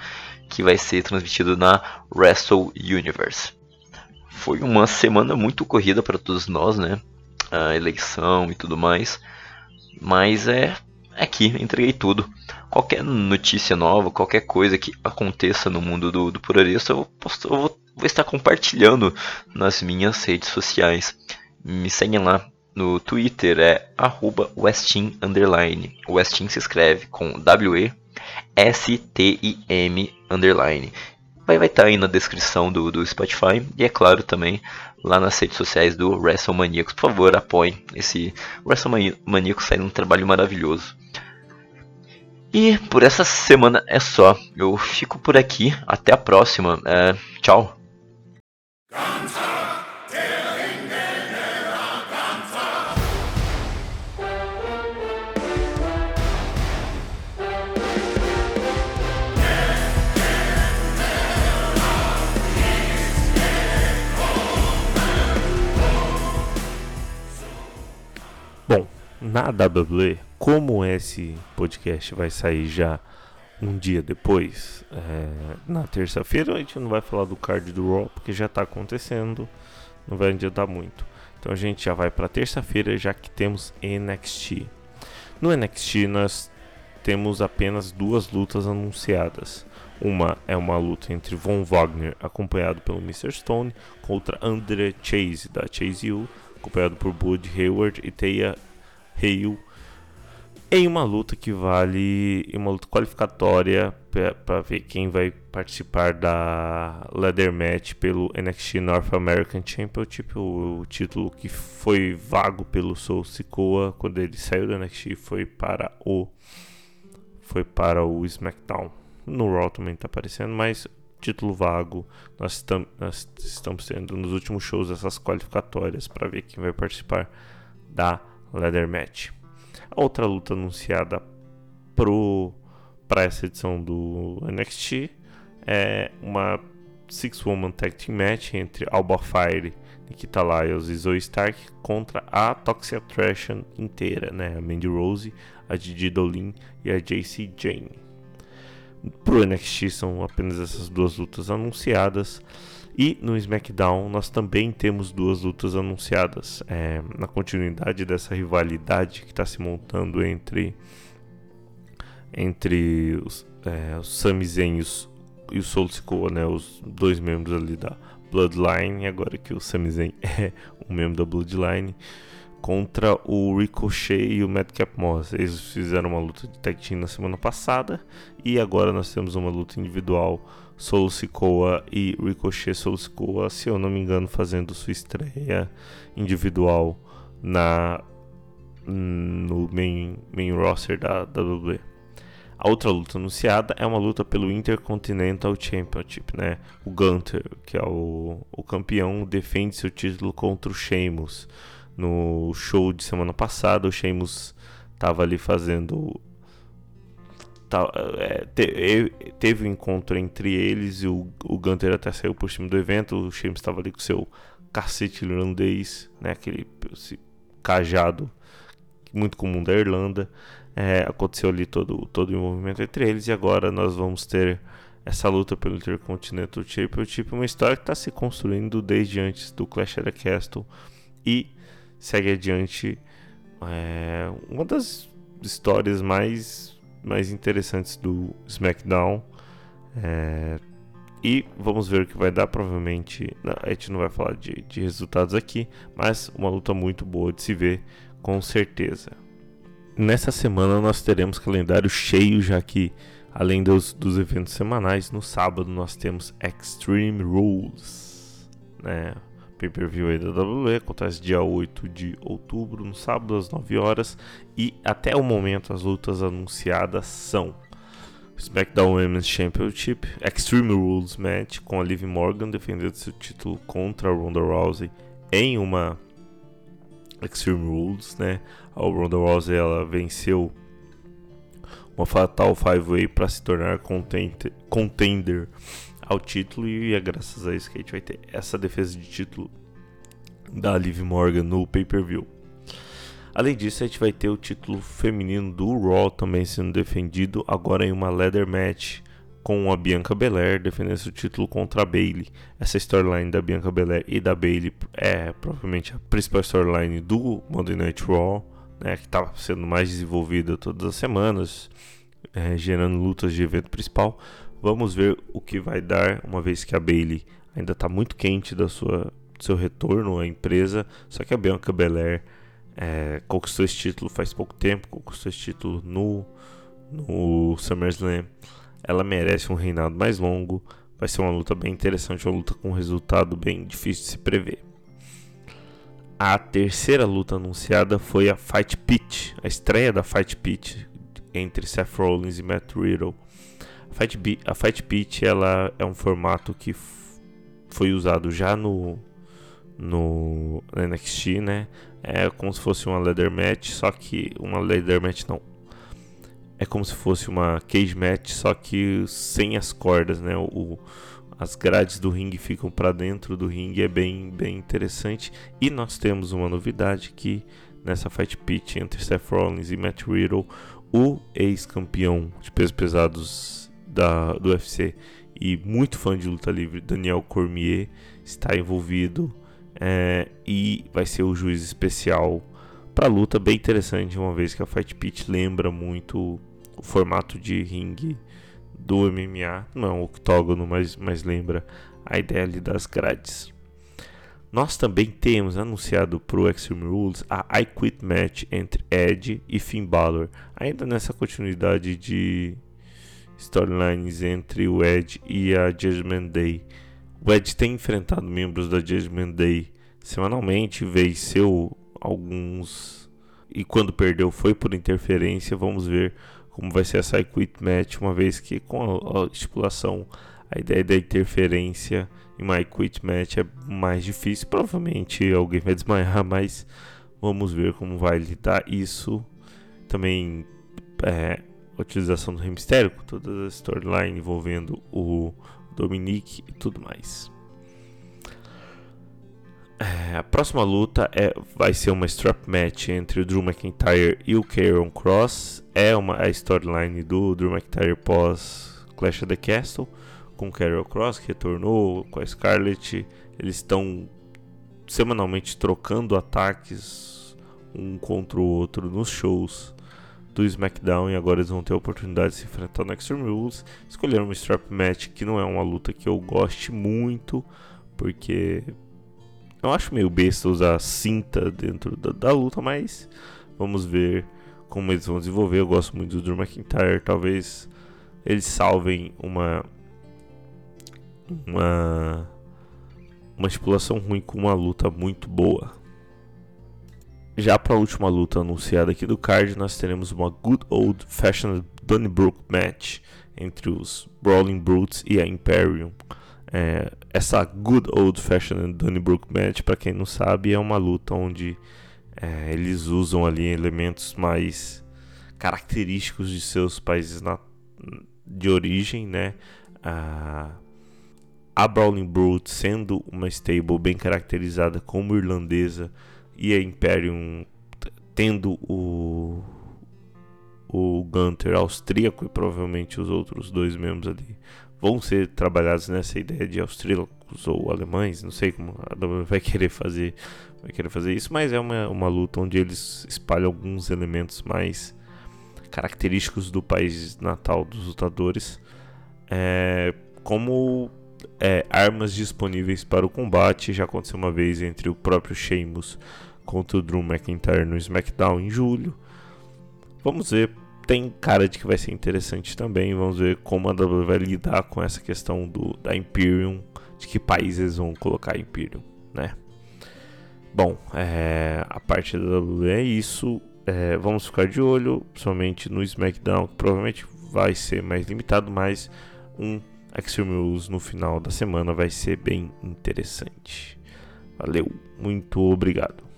que vai ser transmitido na Wrestle Universe. Foi uma semana muito corrida para todos nós, né? A eleição e tudo mais. Mas é aqui, entreguei tudo. Qualquer notícia nova, qualquer coisa que aconteça no mundo do, do Puraresto, eu, posto, eu vou, vou estar compartilhando nas minhas redes sociais. Me seguem lá no Twitter, é arroba Westin underline. Westin se escreve com W-E-S-T-I-M underline. Vai estar tá aí na descrição do, do Spotify e é claro também lá nas redes sociais do WrestleManiacos. Por favor, apoiem esse WrestleManiacos faz um trabalho maravilhoso. E por essa semana é só. Eu fico por aqui. Até a próxima. É, tchau. Na WWE, como esse podcast vai sair já um dia depois, é, na terça-feira, a gente não vai falar do card do Raw, porque já está acontecendo, não vai adiantar muito. Então a gente já vai para terça-feira, já que temos NXT. No NXT nós temos apenas duas lutas anunciadas. Uma é uma luta entre Von Wagner, acompanhado pelo Mr. Stone, contra Andre Chase, da Chase U, acompanhado por Bud Hayward e Teia Hale em uma luta que vale uma luta qualificatória para ver quem vai participar da ladder match pelo NXT North American Championship, o, o título que foi vago pelo Soul Sikoa quando ele saiu do NXT foi para o foi para o SmackDown. No Raw também está aparecendo, mas título vago. Nós, tam, nós estamos tendo nos últimos shows essas qualificatórias para ver quem vai participar da ladder match. Outra luta anunciada para essa edição do NXT é uma Six Woman Tag Team Match entre Alba Fire, Nikita Lyles e Zoe Stark contra a Toxic Attraction inteira, né? A Mandy Rose, a Didi Dolin e a JC Jane. Pro NXT são apenas essas duas lutas anunciadas. E no SmackDown nós também temos duas lutas anunciadas é, na continuidade dessa rivalidade que está se montando entre entre os, é, os Sami Zayn e, os, e o Soul Sikoa, né, os dois membros ali da Bloodline, agora que o Sami Zayn é um membro da Bloodline, contra o Ricochet e o Madcap Moss. Eles fizeram uma luta de tag team na semana passada e agora nós temos uma luta individual Solo Sikoa e Ricochet Solo Sikoa, se eu não me engano, fazendo sua estreia individual na no main, main roster da WWE. A outra luta anunciada é uma luta pelo Intercontinental Championship, né? O Gunter, que é o, o campeão, defende seu título contra o Sheamus. No show de semana passada, o Sheamus estava ali fazendo é, te, teve um encontro entre eles e o, o Gunter até saiu por cima do evento. O Sheamus estava ali com seu cacete irlandês, né, aquele cajado muito comum da Irlanda. É, aconteceu ali todo, todo o envolvimento entre eles e agora nós vamos ter essa luta pelo Intercontinental Championship, uma história que está se construindo desde antes do Clash of the Castle e segue adiante é, uma das histórias mais mais interessantes do SmackDown. É, e vamos ver o que vai dar. Provavelmente a gente não vai falar de, de resultados aqui, mas uma luta muito boa de se ver, com certeza. Nessa semana nós teremos calendário cheio, já que além dos, dos eventos semanais, no sábado nós temos Extreme Rules. Né? Pay-per-view aí da WWE, acontece dia 8 de outubro, no sábado às 9 horas, e até o momento as lutas anunciadas são SmackDown Women's Championship, Extreme Rules Match com a Liv Morgan defendendo seu título contra a Ronda Rousey em uma Extreme Rules, né? A Ronda Rousey ela venceu uma Fatal 5-Way para se tornar contender ao título e é graças a isso que a gente vai ter essa defesa de título da Liv Morgan no pay-per-view. Além disso, a gente vai ter o título feminino do Raw também sendo defendido, agora em uma leather match com a Bianca Belair defendendo seu título contra a Bailey. Essa storyline da Bianca Belair e da Bailey é provavelmente a principal storyline do Monday Night Raw, né, que está sendo mais desenvolvida todas as semanas, é, gerando lutas de evento principal. Vamos ver o que vai dar, uma vez que a Bailey ainda está muito quente da sua seu retorno à empresa, só que a Bianca Belair é, conquistou esse título faz pouco tempo, conquistou esse título no, no SummerSlam. Ela merece um reinado mais longo. Vai ser uma luta bem interessante, uma luta com um resultado bem difícil de se prever. A terceira luta anunciada foi a Fight Pit, a estreia da Fight Pit entre Seth Rollins e Matt Riddle. A Fight, a Fight Pit ela é um formato que foi usado já no no NXT, né? É como se fosse uma leather match, só que uma leather match não. É como se fosse uma cage match, só que sem as cordas, né? O, as grades do ringue ficam para dentro do ringue, é bem, bem interessante. E nós temos uma novidade que nessa fight pitch entre Seth Rollins e Matt Riddle, o ex-campeão de pesos pesados da, do UFC e muito fã de luta livre, Daniel Cormier, está envolvido é, e vai ser o juiz especial para a luta, bem interessante, uma vez que a Fight Pit lembra muito o formato de ringue do MMA, não é um octógono, mas, mas lembra a ideia ali das grades. Nós também temos anunciado para o Extreme Rules a I Quit Match entre Edge e Finn Balor, ainda nessa continuidade de storylines entre o Edge e a Judgment Day. O Ed tem enfrentado membros da Judgment Day semanalmente, venceu alguns e quando perdeu foi por interferência. Vamos ver como vai ser essa Quit Match, uma vez que com a, a estipulação a ideia da interferência em uma Quit Match é mais difícil. Provavelmente alguém vai desmaiar, mas vamos ver como vai lidar isso. Também é, utilização do Rei Mistério, toda a storyline envolvendo o Dominique e tudo mais. É, a próxima luta é, vai ser uma strap match entre o Drew McIntyre e o Kieran Cross. É uma a storyline do Drew McIntyre pós Clash of the Castle com o Kieran Cross que retornou com a Scarlett. Eles estão semanalmente trocando ataques um contra o outro nos shows do SmackDown e agora eles vão ter a oportunidade de se enfrentar no Extreme Rules. Escolheram uma strap match que não é uma luta que eu goste muito, porque eu acho meio besta usar cinta dentro da, da luta, mas vamos ver como eles vão desenvolver. Eu gosto muito do Drew McIntyre, talvez eles salvem uma uma uma estipulação ruim com uma luta muito boa. Já para a última luta anunciada aqui do card, nós teremos uma Good Old Fashioned Donnybrook match entre os Brawling Brutes e a Imperium. É, essa Good Old Fashioned Donnybrook match, para quem não sabe, é uma luta onde é, eles usam ali elementos mais característicos de seus países na, de origem, né? A, a Brawling Brute sendo uma stable bem caracterizada como irlandesa e a Imperium tendo o o Gunter austríaco e provavelmente os outros dois membros ali vão ser trabalhados nessa ideia de austríacos ou alemães, não sei como a WWE vai querer fazer, vai querer fazer isso, mas é uma, uma luta onde eles espalham alguns elementos mais característicos do país natal dos lutadores, é, como é, armas disponíveis para o combate. Já aconteceu uma vez entre o próprio Sheamus contra o Drew McIntyre no SmackDown em julho. Vamos ver, tem cara de que vai ser interessante também. Vamos ver como a WWE vai lidar com essa questão do, da Imperium, de que países vão colocar Imperium, né? Bom, é, a parte da WWE é isso. É, vamos ficar de olho, somente no SmackDown, que provavelmente vai ser mais limitado, mas um Extreme Rules no final da semana vai ser bem interessante. Valeu, muito obrigado.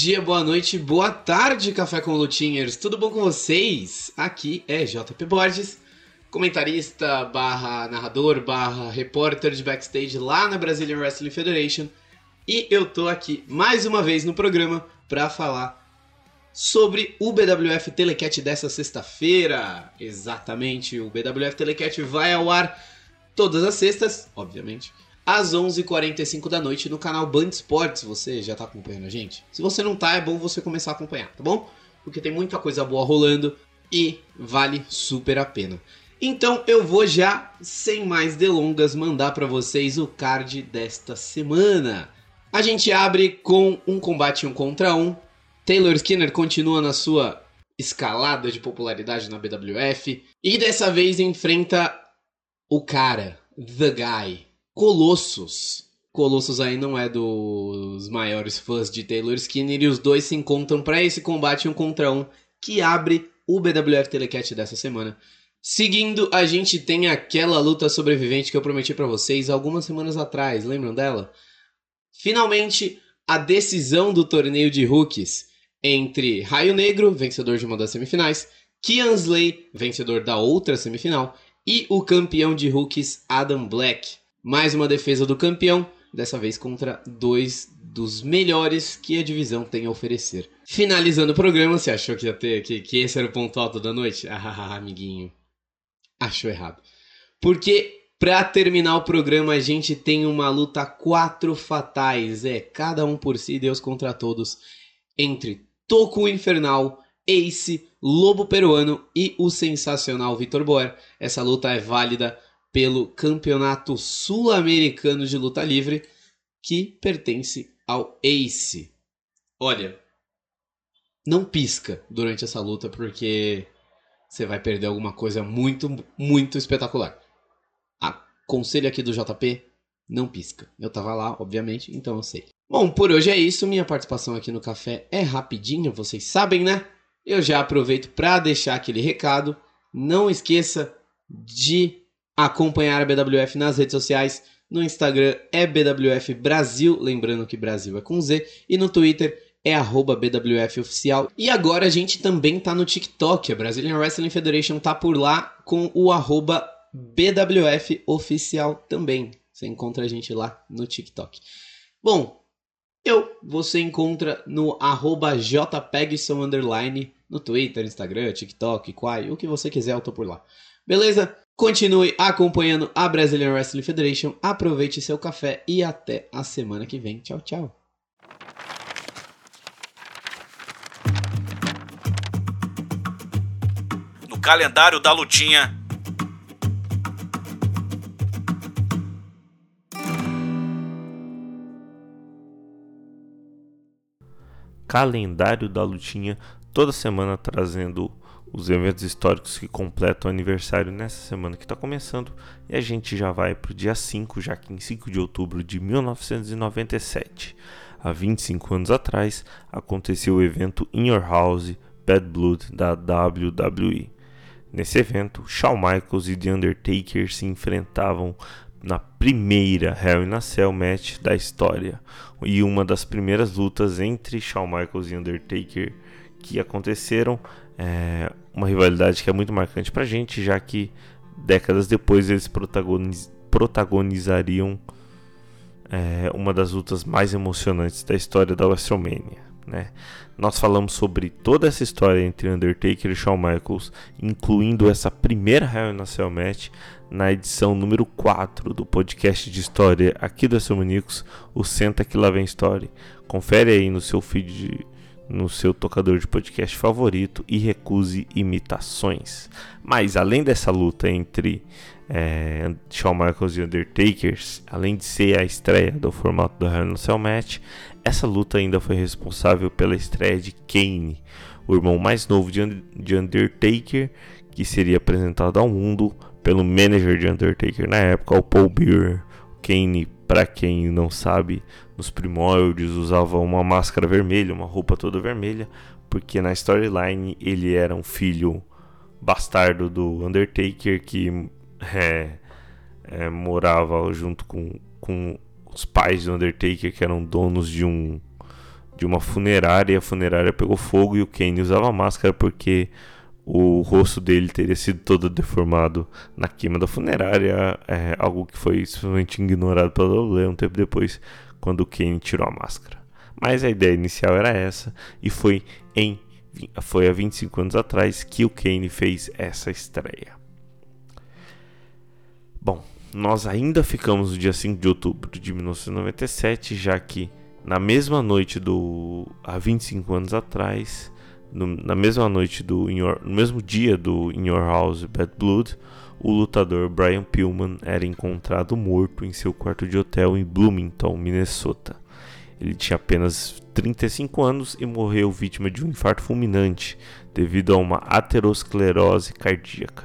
Dia, boa noite, boa tarde, Café com Lutinhers. Tudo bom com vocês? Aqui é JP Borges, comentarista, barra narrador, barra repórter de backstage lá na Brazilian Wrestling Federation. E eu tô aqui mais uma vez no programa para falar sobre o BWF Telecat dessa sexta-feira. Exatamente, o BWF Telecat vai ao ar todas as sextas, obviamente, às 11h45 da noite no canal Band Esportes. Você já tá acompanhando a gente? Se você não tá, é bom você começar a acompanhar, tá bom? Porque tem muita coisa boa rolando e vale super a pena. Então eu vou já, sem mais delongas, mandar para vocês o card desta semana. A gente abre com um combate um contra um Taylor Skinner continua na sua escalada de popularidade na BWF e dessa vez enfrenta o cara, The Guy, Colossus. Colossus aí não é dos maiores fãs de Taylor Skinner e os dois se encontram para esse combate um contra um que abre o BWF Telecat dessa semana. Seguindo, a gente tem aquela luta sobrevivente que eu prometi para vocês algumas semanas atrás, lembram dela? Finalmente, a decisão do torneio de rookies entre Raio Negro, vencedor de uma das semifinais, Kian Slay, vencedor da outra semifinal, e o campeão de rookies Adam Black. Mais uma defesa do campeão, dessa vez contra dois dos melhores que a divisão tem a oferecer. Finalizando o programa, você achou que ia ter que, que esse era o ponto alto da noite? Ah, amiguinho. Achou errado. Porque Pra terminar o programa, a gente tem uma luta quatro fatais. É, cada um por si, Deus contra todos. Entre Toco Infernal, Ace, Lobo Peruano e o sensacional Vitor Boer. Essa luta é válida pelo Campeonato Sul-Americano de Luta Livre, que pertence ao Ace. Olha, não pisca durante essa luta porque você vai perder alguma coisa muito, muito espetacular. A conselho aqui do JP, não pisca. Eu tava lá, obviamente, então eu sei. Bom, por hoje é isso. Minha participação aqui no café é rapidinha, vocês sabem, né? Eu já aproveito para deixar aquele recado. Não esqueça de acompanhar a BWF nas redes sociais. No Instagram é BWF Brasil, lembrando que Brasil é com Z, e no Twitter é BWF Oficial. E agora a gente também tá no TikTok, a Brazilian Wrestling Federation tá por lá com o arroba BWF Oficial também. Você encontra a gente lá no TikTok. Bom, eu você encontra no arroba jpegson no Twitter, Instagram, TikTok, Quai, o que você quiser, eu tô por lá. Beleza? Continue acompanhando a Brazilian Wrestling Federation, aproveite seu café e até a semana que vem. Tchau, tchau. No calendário da lutinha calendário da lutinha, toda semana trazendo os eventos históricos que completam o aniversário nessa semana que está começando. E a gente já vai para o dia 5, já que em 5 de outubro de 1997, há 25 anos atrás, aconteceu o evento In Your House Bad Blood da WWE. Nesse evento, Shawn Michaels e The Undertaker se enfrentavam na primeira Hell in a Cell match da história e uma das primeiras lutas entre Shawn Michaels e Undertaker que aconteceram. É uma rivalidade que é muito marcante pra gente, já que décadas depois eles protagoniz protagonizariam é, uma das lutas mais emocionantes da história da WrestleMania. Né? Nós falamos sobre toda essa história entre Undertaker e Shawn Michaels, incluindo essa primeira Hell in a Cell match, na edição número 4 do podcast de história aqui da Seu Manicos, o Senta Que Lá Vem Story. Confere aí no seu feed, no seu tocador de podcast favorito e recuse imitações. Mas além dessa luta entre é, Shawn Michaels e Undertakers, além de ser a estreia do formato do Hell in Cell Match, essa luta ainda foi responsável pela estreia de Kane, o irmão mais novo de Undertaker, que seria apresentado ao mundo pelo manager de Undertaker na época, o Paul Bearer. Kane, para quem não sabe, nos primórdios usava uma máscara vermelha, uma roupa toda vermelha, porque na storyline ele era um filho bastardo do Undertaker que é, é, morava junto com, com os pais do Undertaker, que eram donos de um de uma funerária. A funerária pegou fogo e o Kane usava máscara porque o rosto dele teria sido todo deformado na queima da funerária, é algo que foi simplesmente ignorado pela WWE um tempo depois, quando Kane tirou a máscara. Mas a ideia inicial era essa, e foi em foi há 25 anos atrás que o Kane fez essa estreia. Bom, nós ainda ficamos no dia 5 de outubro de 1997, já que na mesma noite do há 25 anos atrás, no, na mesma noite do Your, no mesmo dia do In Your House Bad Blood, o lutador Brian Pillman era encontrado morto em seu quarto de hotel em Bloomington, Minnesota. Ele tinha apenas 35 anos e morreu vítima de um infarto fulminante devido a uma aterosclerose cardíaca.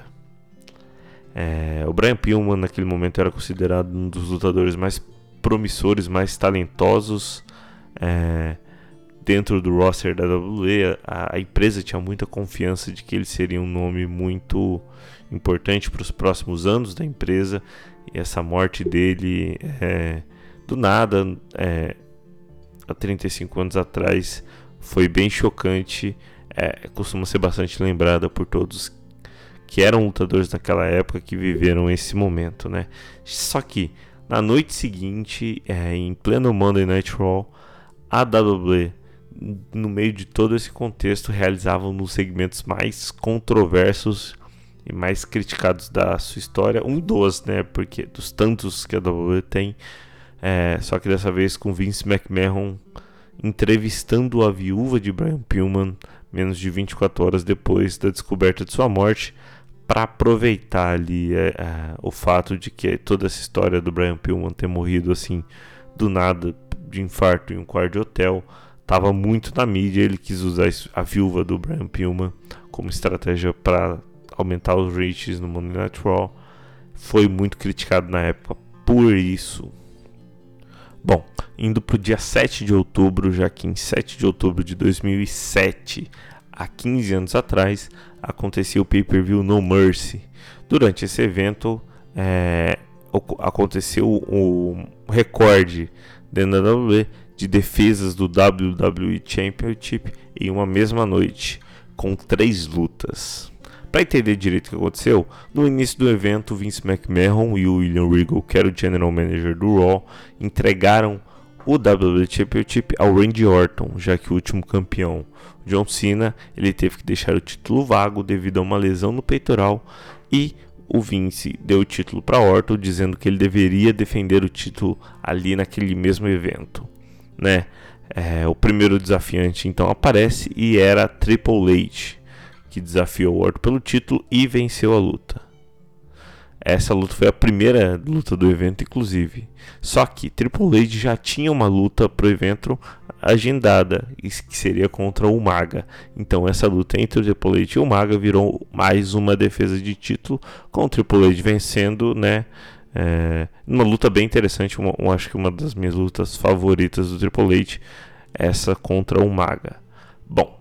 É, o Brian Pillman naquele momento era considerado um dos lutadores mais promissores, mais talentosos é, dentro do roster da WWE. A, a, empresa tinha muita confiança de que ele seria um nome muito importante para os próximos anos da empresa e essa morte dele é, do nada é, há 35 anos atrás foi bem chocante. É, costuma ser bastante lembrada por todos que eram lutadores naquela época que viveram esse momento, né? Só que na noite seguinte, é, em pleno Monday Night Raw, a WWE, no meio de todo esse contexto, realizava um dos segmentos mais controversos e mais criticados da sua história, um dos, né? Porque dos tantos que a WWE tem, é, só que dessa vez com Vince McMahon entrevistando a viúva de Brian Pillman menos de 24 horas depois da descoberta de sua morte para aproveitar ali é, é, o fato de que toda essa história do Brian Pillman ter morrido assim do nada de infarto em um quarto de hotel estava muito na mídia ele quis usar a viúva do Brian Pillman como estratégia para aumentar os rates no Monday Night Raw foi muito criticado na época por isso Bom, indo para o dia 7 de outubro, já que em 7 de outubro de 2007, há 15 anos atrás, acontecia o pay-per-view No Mercy. Durante esse evento, é, aconteceu o recorde da WWE de defesas do WWE Championship em uma mesma noite, com três lutas. Para entender direito o que aconteceu, no início do evento, Vince McMahon e o William Regal, que era o General Manager do Raw, entregaram o WWE Championship ao Randy Orton, já que o último campeão, John Cena, ele teve que deixar o título vago devido a uma lesão no peitoral e o Vince deu o título para Orton, dizendo que ele deveria defender o título ali naquele mesmo evento, né? É, o primeiro desafiante então aparece e era Triple H que desafiou Orton pelo título e venceu a luta. Essa luta foi a primeira luta do evento, inclusive. Só que Triple H já tinha uma luta pro evento agendada, que seria contra o Maga. Então essa luta entre o Triple H e o Maga virou mais uma defesa de título, com o Triple H vencendo, né? É, uma luta bem interessante, uma, uma, acho que uma das minhas lutas favoritas do Triple H, essa contra o Maga. Bom,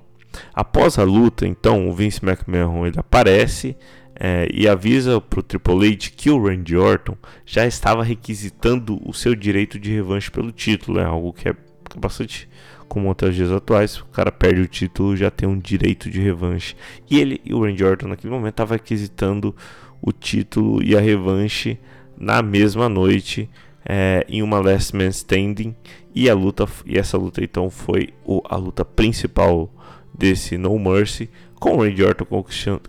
Após a luta, então, o Vince McMahon ele aparece é, e avisa para o Triple H que o Randy Orton já estava requisitando o seu direito de revanche pelo título, é algo que é bastante comum até os dias atuais. O cara perde o título já tem um direito de revanche. E ele e o Randy Orton naquele momento estavam requisitando o título e a revanche na mesma noite é, em uma Last Man Standing e a luta e essa luta então foi o, a luta principal desse No Mercy, com o Randy Orton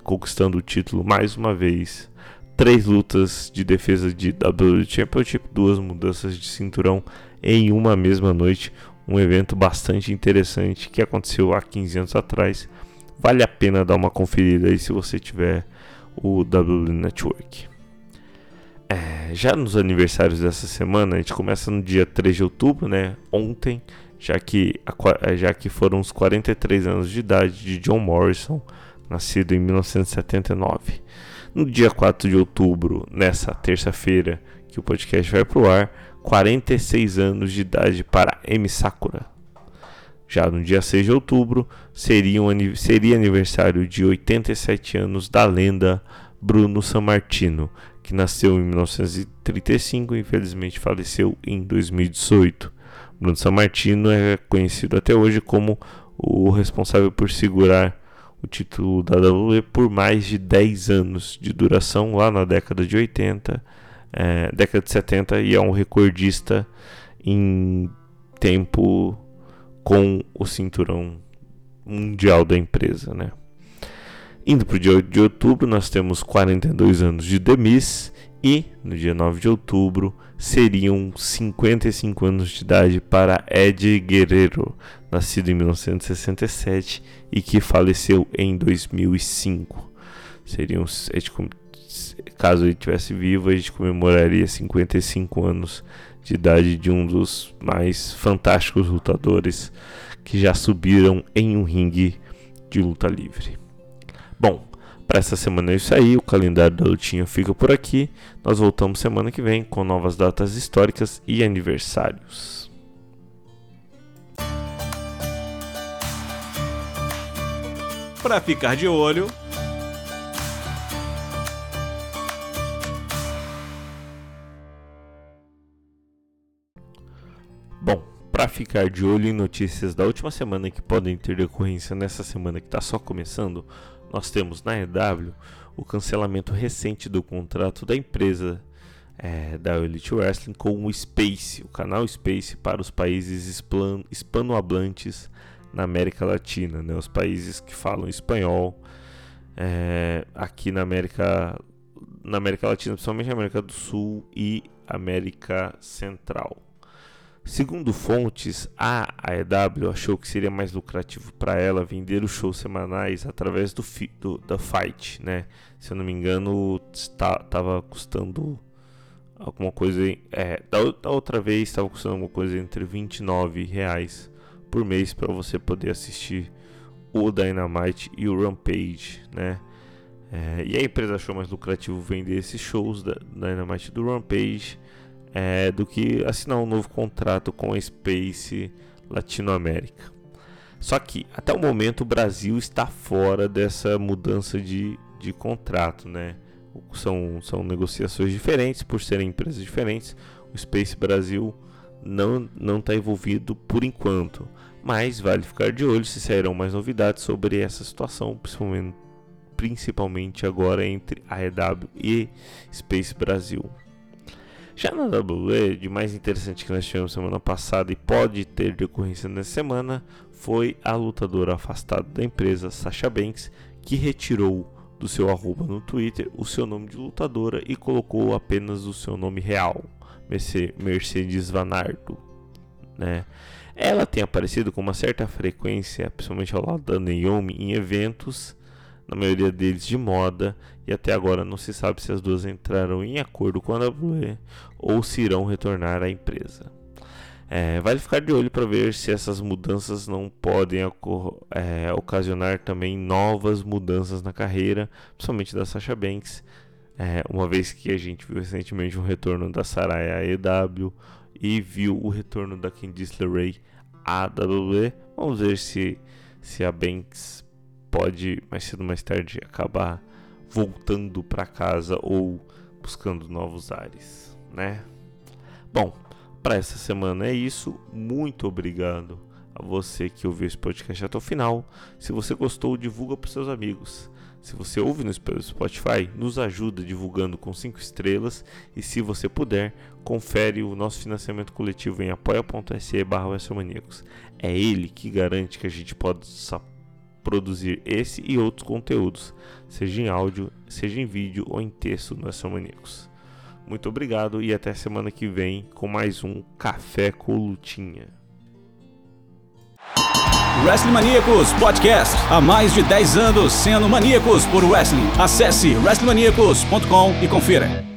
conquistando o título mais uma vez. Três lutas de defesa de WWE Championship, duas mudanças de cinturão em uma mesma noite. Um evento bastante interessante que aconteceu há 15 anos atrás. Vale a pena dar uma conferida aí se você tiver o WWE Network. É, já nos aniversários dessa semana, a gente começa no dia 3 de outubro, né? Ontem já que, já que foram os 43 anos de idade de John Morrison, nascido em 1979. No dia 4 de outubro, nessa terça-feira que o podcast vai pro ar, 46 anos de idade para Emi Sakura. Já no dia 6 de outubro, seria, um, seria aniversário de 87 anos da lenda Bruno Sammartino, que nasceu em 1935 e infelizmente faleceu em 2018. Bruno Sammartino é conhecido até hoje como o responsável por segurar o título da WWE por mais de 10 anos de duração, lá na década de 80, é, década de 70, e é um recordista em tempo com o cinturão mundial da empresa, né? Indo para o dia 8 de outubro, nós temos 42 anos de Demis e no dia 9 de outubro seriam 55 anos de idade para Ed Guerrero, nascido em 1967 e que faleceu em 2005. Seriam, caso ele tivesse vivo, a gente comemoraria 55 anos de idade de um dos mais fantásticos lutadores que já subiram em um ringue de luta livre. Bom, para essa semana é isso aí, o calendário da lutinha fica por aqui. Nós voltamos semana que vem com novas datas históricas e aniversários. Para ficar de olho, Bom, para ficar de olho em notícias da última semana que podem ter decorrência nessa semana que está só começando, nós temos na EW o cancelamento recente do contrato da empresa é, da Elite Wrestling com o Space, o canal Space para os países hispanohablantes na América Latina, né, os países que falam espanhol. É, aqui na América, na América Latina, principalmente na América do Sul e América Central. Segundo fontes, a AEW achou que seria mais lucrativo para ela vender os shows semanais através do, do, da Fight, né? Se eu não me engano, estava custando alguma coisa. É, da, da outra vez estava custando alguma coisa entre 29 reais por mês para você poder assistir o Dynamite e o Rampage, né? É, e a empresa achou mais lucrativo vender esses shows da Dynamite do Rampage é, do que assinar um novo contrato com a Space Latinoamérica. Só que até o momento o Brasil está fora dessa mudança de, de contrato, né? São, são negociações diferentes por serem empresas diferentes. O Space Brasil não não está envolvido por enquanto, mas vale ficar de olho se sairão mais novidades sobre essa situação, principalmente, principalmente agora entre a EW e Space Brasil. Já na WWE, de mais interessante que nós tivemos semana passada e pode ter decorrência nessa semana, foi a lutadora afastada da empresa, Sasha Banks, que retirou do seu arroba no Twitter o seu nome de lutadora e colocou apenas o seu nome real, Mercedes Vanardo. Né? Ela tem aparecido com uma certa frequência, principalmente ao lado da Naomi, em eventos na maioria deles de moda, e até agora não se sabe se as duas entraram em acordo com a WWE ou se irão retornar à empresa. É, vale ficar de olho para ver se essas mudanças não podem é, ocasionar também novas mudanças na carreira, principalmente da Sasha Banks, é, uma vez que a gente viu recentemente o retorno da Saraya à EW e viu o retorno da Candice LeRae à WWE. Vamos ver se, se a Banks pode mais cedo ou mais tarde acabar voltando para casa ou buscando novos ares, né? Bom, para essa semana é isso. Muito obrigado a você que ouviu esse podcast até o final. Se você gostou, divulga para seus amigos. Se você ouve no Spotify, nos ajuda divulgando com 5 estrelas e se você puder, confere o nosso financiamento coletivo em apoia.se barra É ele que garante que a gente possa produzir esse e outros conteúdos, seja em áudio, seja em vídeo ou em texto no Maníacos. Muito obrigado e até semana que vem com mais um Café com Lutinha. Wrestling Maníacos Podcast. Há mais de 10 anos sendo maníacos por wrestling. Acesse wrestlingmaníacos.com e confira.